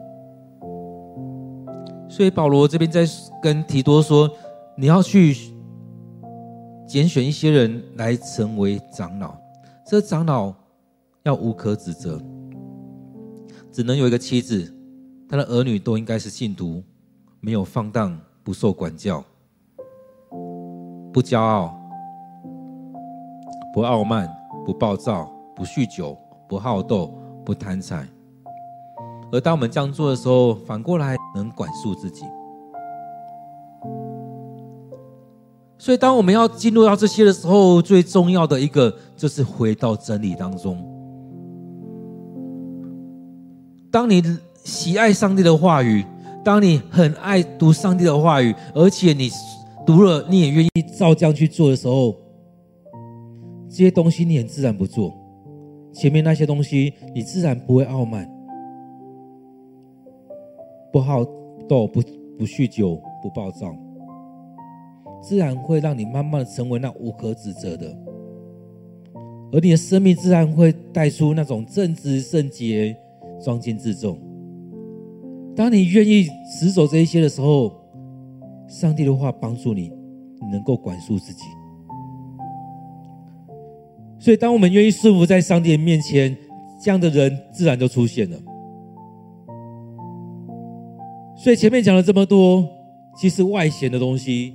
所以保罗这边在跟提多说：“你要去。”拣选一些人来成为长老，这长老要无可指责，只能有一个妻子，他的儿女都应该是信徒，没有放荡，不受管教，不骄傲，不傲慢，不暴躁，不酗酒，不好斗，不贪财。而当我们这样做的时候，反过来能管束自己。所以，当我们要进入到这些的时候，最重要的一个就是回到真理当中。当你喜爱上帝的话语，当你很爱读上帝的话语，而且你读了，你也愿意照这样去做的时候，这些东西你很自然不做。前面那些东西，你自然不会傲慢，不好斗，不不酗酒，不暴躁。自然会让你慢慢的成为那无可指责的，而你的生命自然会带出那种正直、圣洁、庄敬、自重。当你愿意持守这一些的时候，上帝的话帮助你，你能够管束自己。所以，当我们愿意顺服在上帝的面前，这样的人自然就出现了。所以前面讲了这么多，其实外显的东西。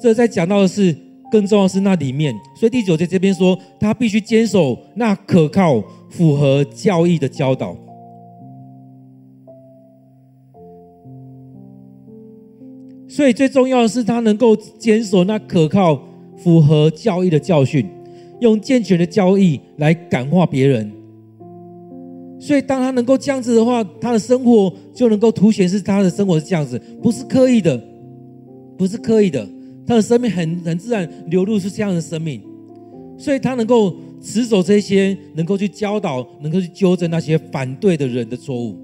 这在讲到的是，更重要是那里面。所以第九节这边说，他必须坚守那可靠、符合教义的教导。所以最重要的是，他能够坚守那可靠、符合教义的教训，用健全的教义来感化别人。所以当他能够这样子的话，他的生活就能够凸显是他的生活是这样子，不是刻意的，不是刻意的。他的生命很很自然流露出这样的生命，所以他能够持守这些，能够去教导，能够去纠正那些反对的人的错误。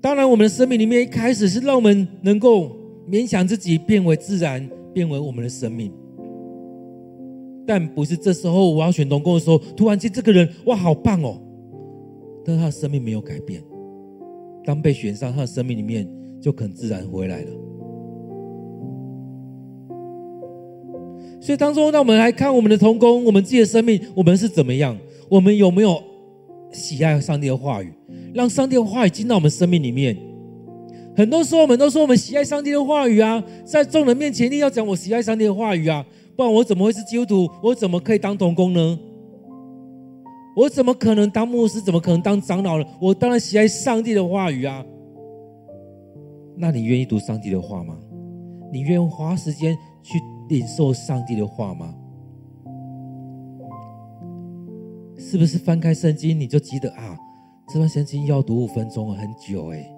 当然，我们的生命里面一开始是让我们能够勉强自己变为自然，变为我们的生命，但不是这时候我要选同工的时候，突然间这个人哇好棒哦，但是他的生命没有改变。当被选上，他的生命里面。就很自然回来了。所以当中，让我们来看我们的同工，我们自己的生命，我们是怎么样？我们有没有喜爱上帝的话语，让上帝的话语进到我们生命里面？很多时候，我们都说我们喜爱上帝的话语啊，在众人面前一定要讲我喜爱上帝的话语啊，不然我怎么会是基督徒？我怎么可以当童工呢？我怎么可能当牧师？怎么可能当长老呢？我当然喜爱上帝的话语啊。那你愿意读上帝的话吗？你愿意花时间去领受上帝的话吗？是不是翻开圣经你就记得啊？这段圣经要读五分钟，很久哎。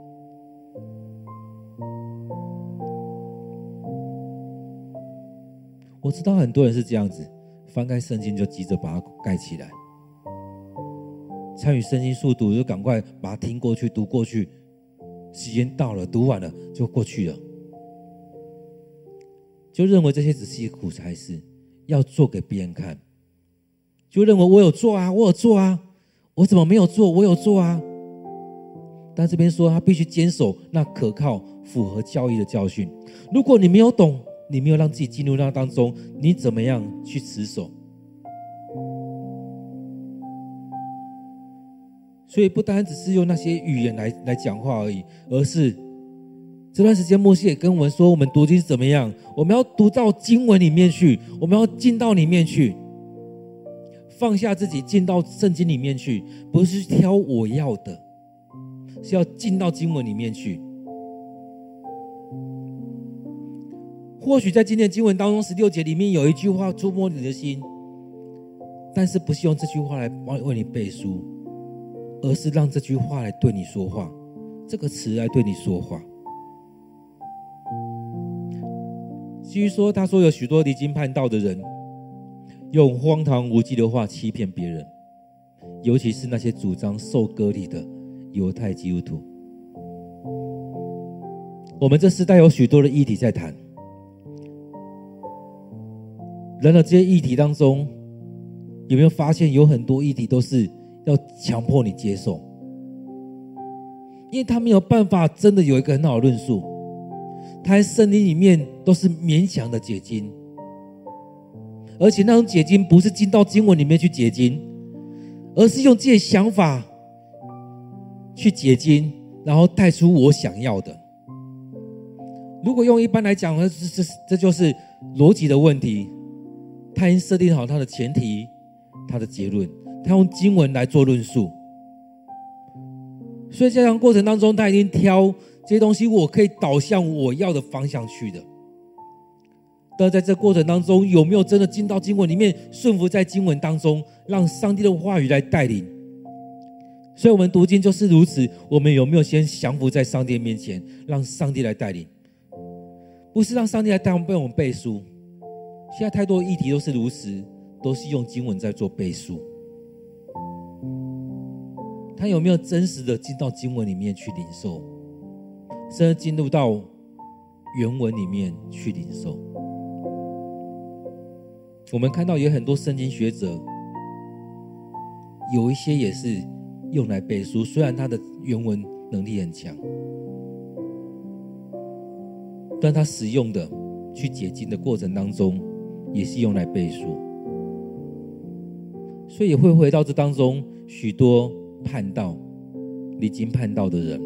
我知道很多人是这样子，翻开圣经就急着把它盖起来。参与圣经速读就赶快把它听过去、读过去。时间到了，读完了就过去了，就认为这些只是一个苦差事，要做给别人看，就认为我有做啊，我有做啊，我怎么没有做？我有做啊。但这边说他必须坚守那可靠、符合教义的教训。如果你没有懂，你没有让自己进入那当中，你怎么样去持守？所以不单只是用那些语言来来讲话而已，而是这段时间牧师也跟我们说，我们读经是怎么样？我们要读到经文里面去，我们要进到里面去，放下自己，进到圣经里面去，不是挑我要的，是要进到经文里面去。或许在今天的经文当中，十六节里面有一句话触摸你的心，但是不是用这句话来帮为你背书。而是让这句话来对你说话，这个词来对你说话。继续说，他说有许多离经叛道的人，用荒唐无稽的话欺骗别人，尤其是那些主张受割礼的犹太基督徒。我们这时代有许多的议题在谈，人的这些议题当中，有没有发现有很多议题都是？要强迫你接受，因为他没有办法真的有一个很好的论述。他在圣经里面都是勉强的解经，而且那种解经不是进到经文里面去解经，而是用自己想法去解经，然后带出我想要的。如果用一般来讲呢，这这这就是逻辑的问题。他已经设定好他的前提，他的结论。他用经文来做论述。所以在这样过程当中，他已经挑这些东西，我可以导向我要的方向去的。但在这过程当中，有没有真的进到经文里面，顺服在经文当中，让上帝的话语来带领？所以，我们读经就是如此。我们有没有先降服在上帝面前，让上帝来带领？不是让上帝来带我们背我们背书。现在太多议题都是如此，都是用经文在做背书。他有没有真实的进到经文里面去领受，甚至进入到原文里面去领受？我们看到有很多圣经学者，有一些也是用来背书，虽然他的原文能力很强，但他使用的去解经的过程当中，也是用来背书，所以会回到这当中许多叛道、离经叛道的人。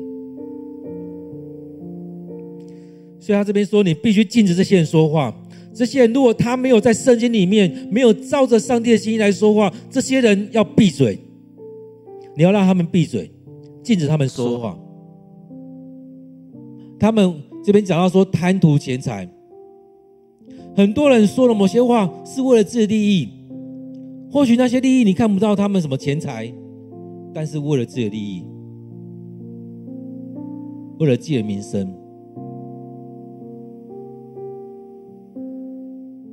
所以他这边说，你必须禁止这些人说话。这些人如果他没有在圣经里面，没有照着上帝的心意来说话，这些人要闭嘴。你要让他们闭嘴，禁止他们说话。他们这边讲到说贪图钱财，很多人说了某些话是为了自己的利益，或许那些利益你看不到他们什么钱财，但是为了自己的利益，为了自己的名声。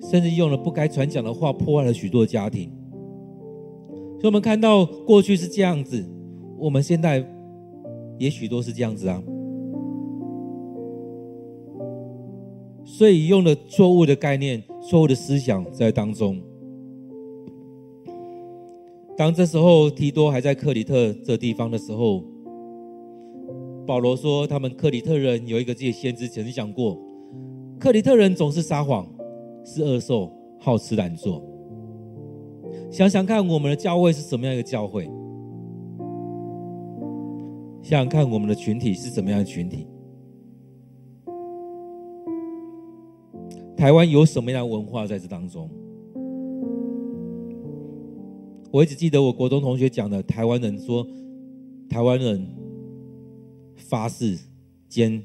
甚至用了不该传讲的话，破坏了许多家庭。所以，我们看到过去是这样子，我们现在也许都是这样子啊。所以，用了错误的概念、错误的思想在当中。当这时候提多还在克里特这地方的时候，保罗说，他们克里特人有一个自己先知曾经讲过，克里特人总是撒谎。是恶兽，好吃懒做。想想看，我们的教会是什么样一个教会？想想看，我们的群体是什么样的群体？台湾有什么样的文化在这当中？我一直记得我国中同学讲的，台湾人说，台湾人发誓兼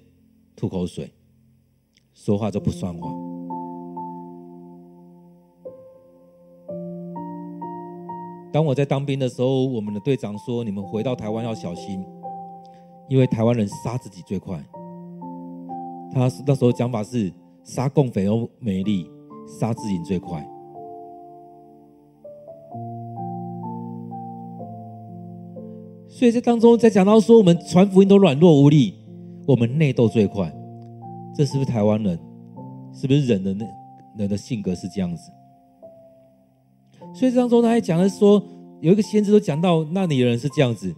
吐口水，说话就不算话。当我在当兵的时候，我们的队长说：“你们回到台湾要小心，因为台湾人杀自己最快。”他那时候讲法是：“杀共匪都没力，杀自己最快。”所以这当中，在讲到说我们传福音都软弱无力，我们内斗最快，这是不是台湾人？是不是人的那人的性格是这样子？所以这当中他还讲的是说，有一个先知都讲到那里的人是这样子，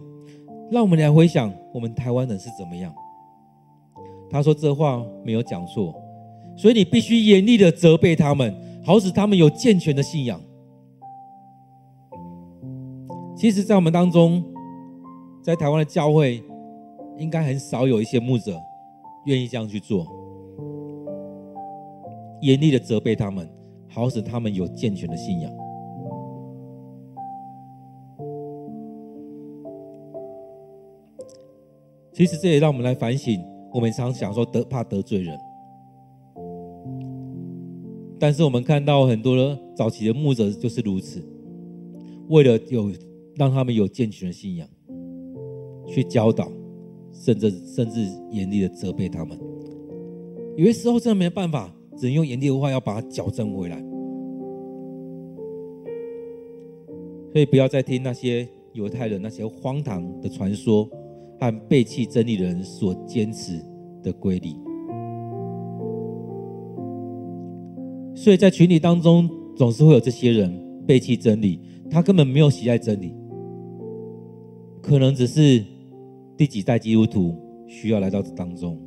让我们来回想我们台湾人是怎么样。他说这话没有讲错，所以你必须严厉的责备他们，好使他们有健全的信仰。其实，在我们当中，在台湾的教会，应该很少有一些牧者愿意这样去做，严厉的责备他们，好使他们有健全的信仰。其实这也让我们来反省，我们常想说得怕得罪人，但是我们看到很多的早期的牧者就是如此，为了有让他们有健全的信仰，去教导，甚至甚至严厉的责备他们。有些时候真的没办法，只能用严厉的话要把它矫正回来。所以不要再听那些犹太人那些荒唐的传说。和背弃真理的人所坚持的规律，所以在群体当中总是会有这些人背弃真理，他根本没有喜爱真理，可能只是第几代基督徒需要来到这当中，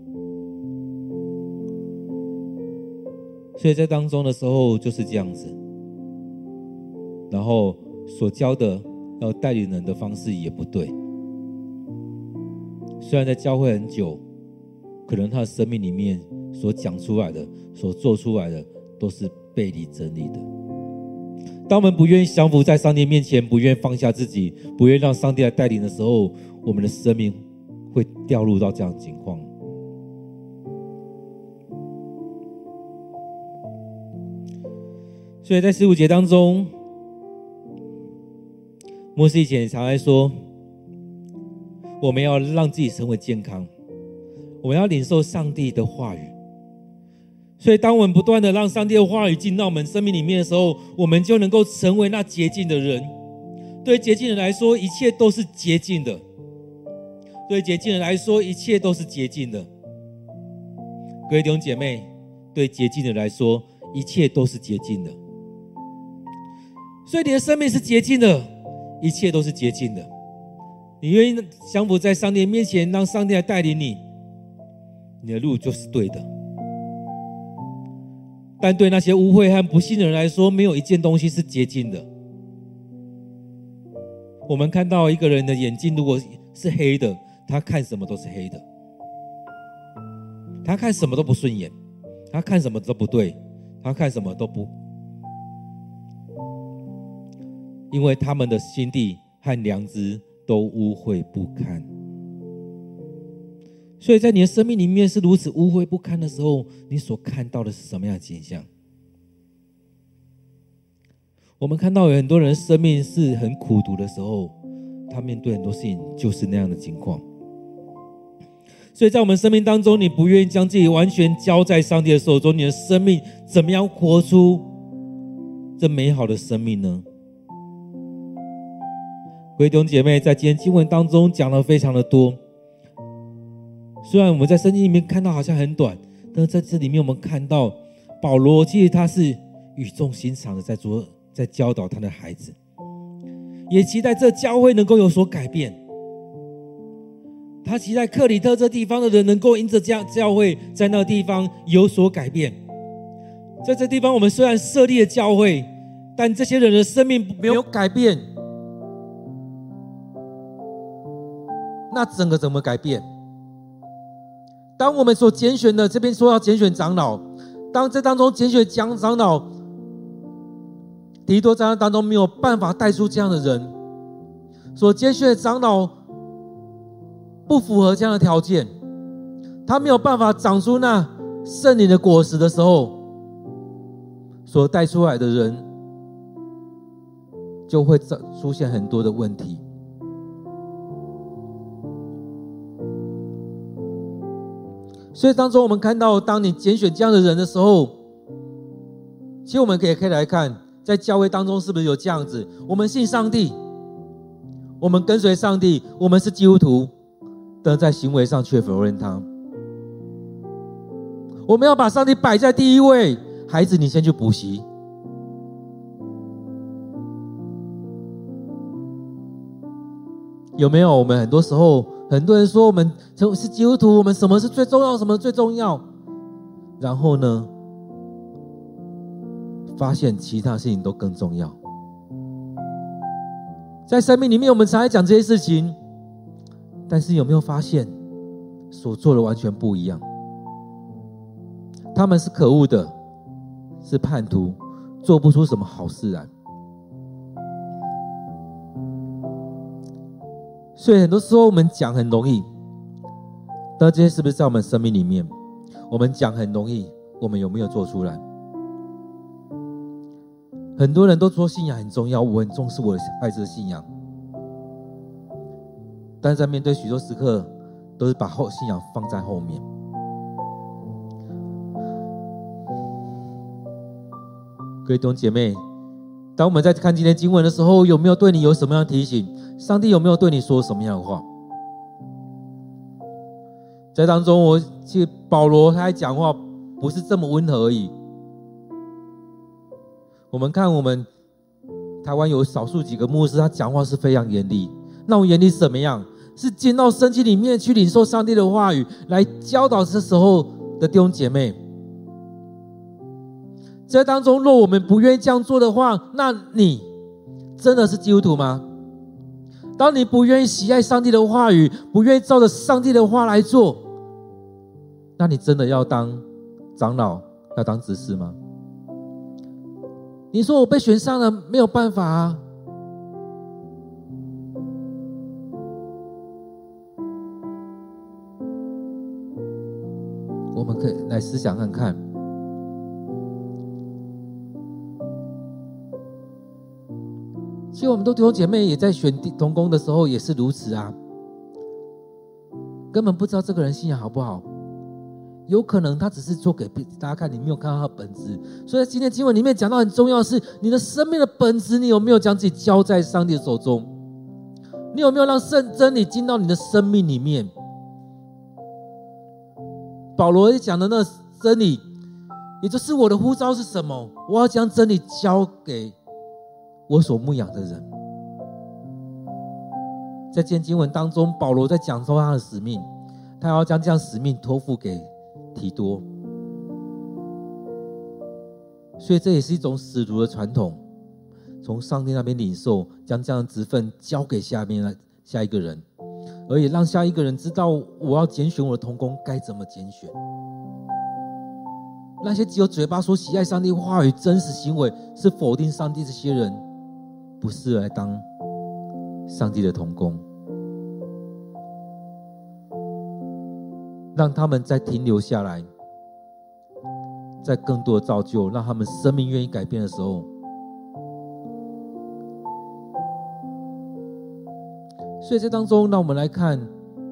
所以在当中的时候就是这样子，然后所教的要带领人的方式也不对。虽然在教会很久，可能他的生命里面所讲出来的、所做出来的，都是背离真理的。当我们不愿意降服在上帝面前，不愿意放下自己，不愿意让上帝来带领的时候，我们的生命会掉入到这样的情况。所以在十五节当中，牧师以前常来说，我们要让自己成为健康，我们要领受上帝的话语。所以，当我们不断的让上帝的话语进到我们生命里面的时候，我们就能够成为那洁净的人。对洁净人来说，一切都是洁净的；对洁净人来说，一切都是洁净的。各位弟兄姐妹，对洁净人来说，一切都是洁净的。所以，你的生命是洁净的，一切都是洁净的。你愿意降服在上帝面前，让上帝来带领你，你的路就是对的。但对那些污秽和不信的人来说，没有一件东西是洁净的。我们看到一个人的眼睛如果是黑的，他看什么都是黑的，他看什么都不顺眼，他看什么都不对，他看什么都不，因为他们的心地和良知都污秽不堪。所以在你的生命里面是如此污秽不堪的时候，你所看到的是什么样的景象？我们看到有很多人生命是很苦毒的时候，他面对很多事情就是那样的情况。所以在我们生命当中，你不愿意将自己完全交在上帝的手中，你的生命怎么样活出这美好的生命呢？各位弟兄姐妹，在今天经文当中讲了非常的多。虽然我们在圣经里面看到好像很短，但是在这里面我们看到保罗其实他是语重心长的在做，在教导他的孩子，也期待这教会能够有所改变。他期待克里特这地方的人能够因着这样教会，在那个地方有所改变。在这地方，我们虽然设立了教会，但这些人的生命没有改变，那整个怎么改变？当我们所拣选的这边说要拣选长老，当这当中拣选长长老，提多长老当中没有办法带出这样的人，所拣选的长老不符合这样的条件，他没有办法长出那圣灵的果实的时候，所带出来的人就会出现很多的问题。所以当中，我们看到，当你拣选这样的人的时候，其实我们可以可以来看，在教会当中是不是有这样子？我们信上帝，我们跟随上帝，我们是基督徒，但在行为上却否认他。我们要把上帝摆在第一位，孩子，你先去补习。有没有？我们很多时候。很多人说我们成是基督徒，我们什么是最重要？什么最重要？然后呢，发现其他事情都更重要。在生命里面，我们常来讲这些事情，但是有没有发现，所做的完全不一样？他们是可恶的，是叛徒，做不出什么好事来。所以很多时候我们讲很容易，但这些是不是在我们生命里面？我们讲很容易，我们有没有做出来？很多人都说信仰很重要，我很重视我的孩子的信仰，但是在面对许多时刻，都是把后信仰放在后面。各位弟兄姐妹，当我们在看今天经文的时候，有没有对你有什么样的提醒？上帝有没有对你说什么样的话？在当中，我其实保罗他讲话不是这么温和而已。我们看我们台湾有少数几个牧师，他讲话是非常严厉。那我严厉是怎么样？是进到圣经里面去领受上帝的话语，来教导这时候的弟兄姐妹。在当中，若我们不愿意这样做的话，那你真的是基督徒吗？当你不愿意喜爱上帝的话语，不愿意照着上帝的话来做，那你真的要当长老，要当执事吗？你说我被选上了，没有办法啊。我们可以来思想看看。其实我们都弟兄姐妹也在选同工的时候也是如此啊，根本不知道这个人信仰好不好。有可能他只是做给大家看，你没有看到他的本质。所以今天经文里面讲到很重要的是，你的生命的本质，你有没有将自己交在上帝手中？你有没有让圣真理进到你的生命里面？保罗讲的那真理，也就是我的呼召是什么？我要将真理交给我所牧养的人。在今天经文当中，保罗在讲说他的使命，他要将这样使命托付给。提多，所以这也是一种使徒的传统，从上帝那边领受，将这样的职分交给下面的下一个人，而也让下一个人知道，我要拣选我的同工该怎么拣选。那些只有嘴巴说喜爱上帝话语，真实行为是否定上帝这些人，不适合来当上帝的童工。让他们再停留下来，在更多的造就，让他们生命愿意改变的时候。所以这当中，让我们来看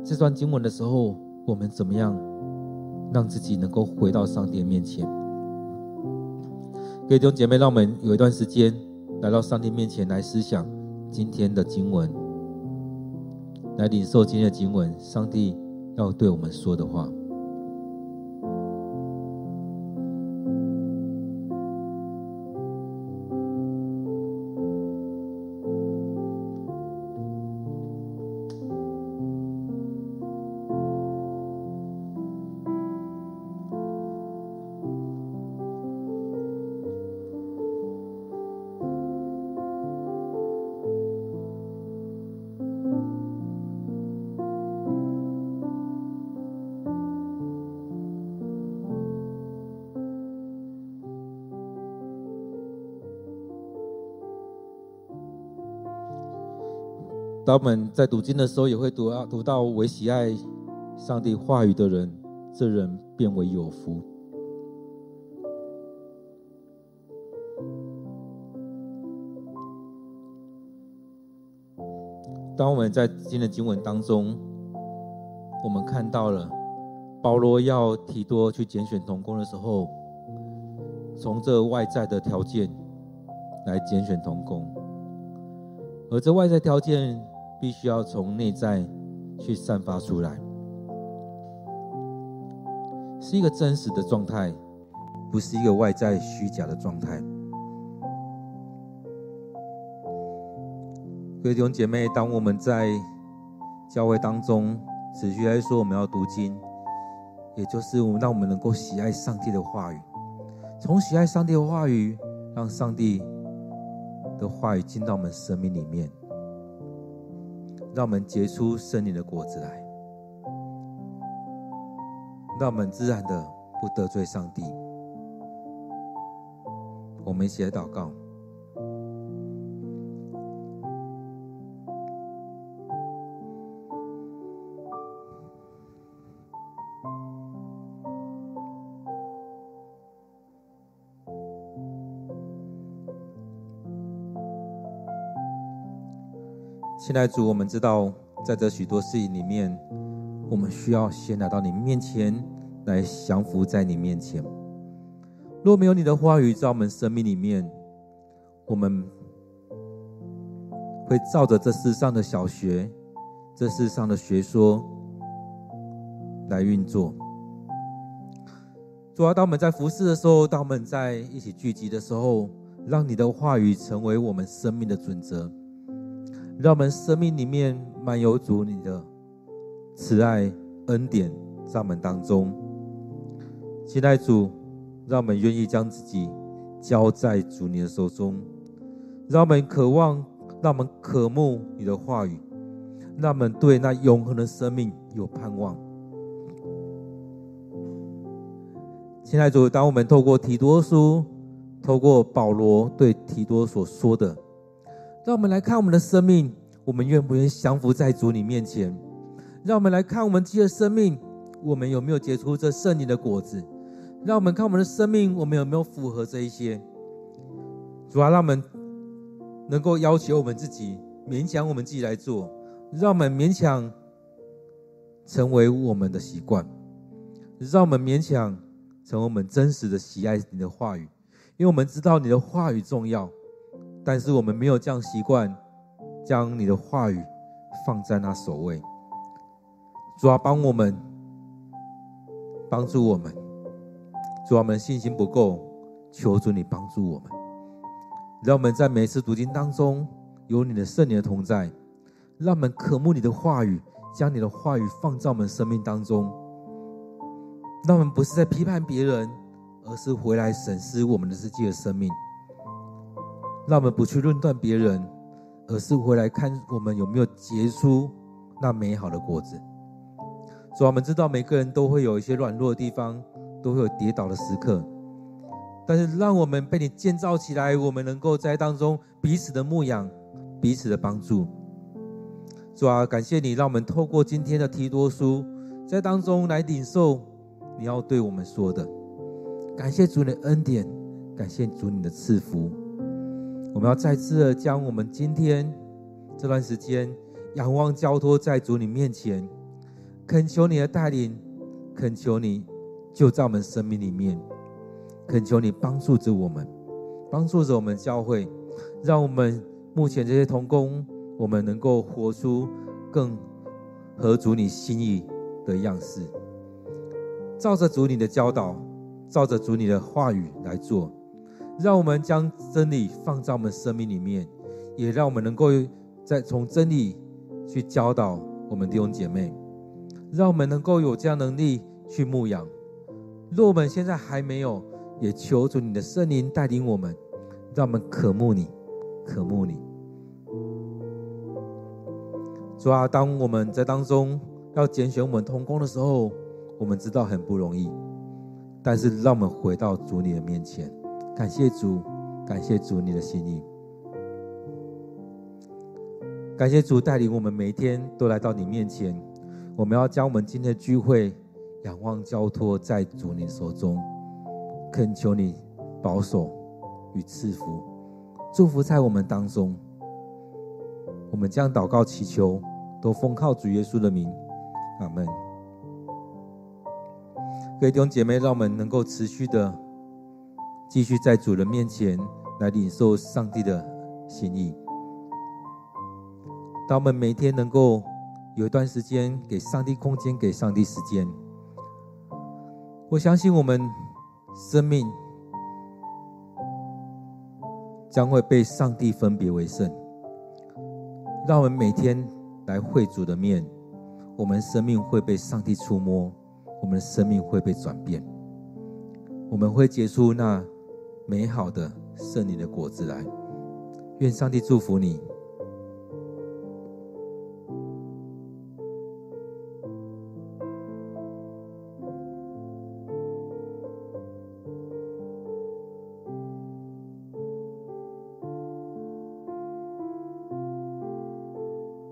这段经文的时候，我们怎么样让自己能够回到上帝的面前？各位弟兄姐妹，让我们有一段时间来到上帝面前来思想今天的经文，来领受今天的经文，上帝。要对我们说的话。当我们在读经的时候，也会读到读到唯喜爱上帝话语的人，这人便为有福。当我们在今天的经文当中，我们看到了保罗要提多去拣选同工的时候，从这外在的条件来拣选同工，而这外在条件。必须要从内在去散发出来，是一个真实的状态，不是一个外在虚假的状态。各位弟兄姐妹，当我们在教会当中持续来说我们要读经，也就是我们让我们能够喜爱上帝的话语，从喜爱上帝的话语，让上帝的话语进到我们生命里面。让我们结出圣灵的果子来，让我们自然的不得罪上帝。我们一起来祷告。现在主，我们知道，在这许多事情里面，我们需要先来到你面前，来降服在你面前。若没有你的话语在我们生命里面，我们会照着这世上的小学、这世上的学说来运作。主啊，当我们在服侍的时候，当我们在一起聚集的时候，让你的话语成为我们生命的准则。让我们生命里面满有主你的慈爱恩典在我们当中，亲爱主，让我们愿意将自己交在主你的手中，让我们渴望，让我们渴慕你的话语，让我们对那永恒的生命有盼望。亲爱主，当我们透过提多书，透过保罗对提多所说的，让我们来看我们的生命，我们愿不愿意降服在主你面前？让我们来看我们自己的生命，我们有没有结出这圣灵的果子？让我们看我们的生命，我们有没有符合这一些？主啊，让我们能够要求我们自己，勉强我们自己来做，让我们勉强成为我们的习惯，让我们勉强成为我们真实的喜爱你的话语，因为我们知道你的话语重要，但是我们没有这样习惯，将你的话语放在那首位。主啊，帮我们，帮助我们。主啊，我们信心不够，求主你帮助我们，让我们在每次读经当中有你的圣灵的同在，让我们渴慕你的话语，将你的话语放在我们生命当中。让我们不是在批判别人，而是回来审视我们的自己的生命。让我们不去论断别人，而是回来看我们有没有结出那美好的果子。主，我们知道每个人都会有一些软弱的地方，都会有跌倒的时刻，但是让我们被你建造起来，我们能够在当中彼此的牧养，彼此的帮助。主啊，感谢你，让我们透过今天的提多书，在当中来领受你要对我们说的。感谢主你的恩典，感谢主你的赐福。我们要再次的将我们今天这段时间仰望交托在主你面前。恳求你的带领，恳求你就在我们生命里面，恳求你帮助着我们，帮助着我们教会，让我们目前这些童工，我们能够活出更合主你心意的样式，照着主你的教导，照着主你的话语来做，让我们将真理放在我们生命里面，也让我们能够再从真理去教导我们弟兄姐妹。让我们能够有这样能力去牧养。若我们现在还没有，也求主你的圣灵带领我们，让我们渴慕你，渴慕你。主啊，当我们在当中要拣选我们同工的时候，我们知道很不容易，但是让我们回到主你的面前，感谢主，感谢主你的心意，感谢主带领我们每一天都来到你面前。我们要将我们今天的聚会仰望交托在主你手中，恳求你保守与赐福，祝福在我们当中。我们将祷告祈求，都奉靠主耶稣的名，阿门。各位弟兄姐妹，让我们能够持续的继续在主人面前来领受上帝的心意。当我们每天能够。有一段时间，给上帝空间，给上帝时间。我相信我们生命将会被上帝分别为圣。让我们每天来会主的面，我们生命会被上帝触摸，我们的生命会被转变，我们会结出那美好的圣灵的果子来。愿上帝祝福你。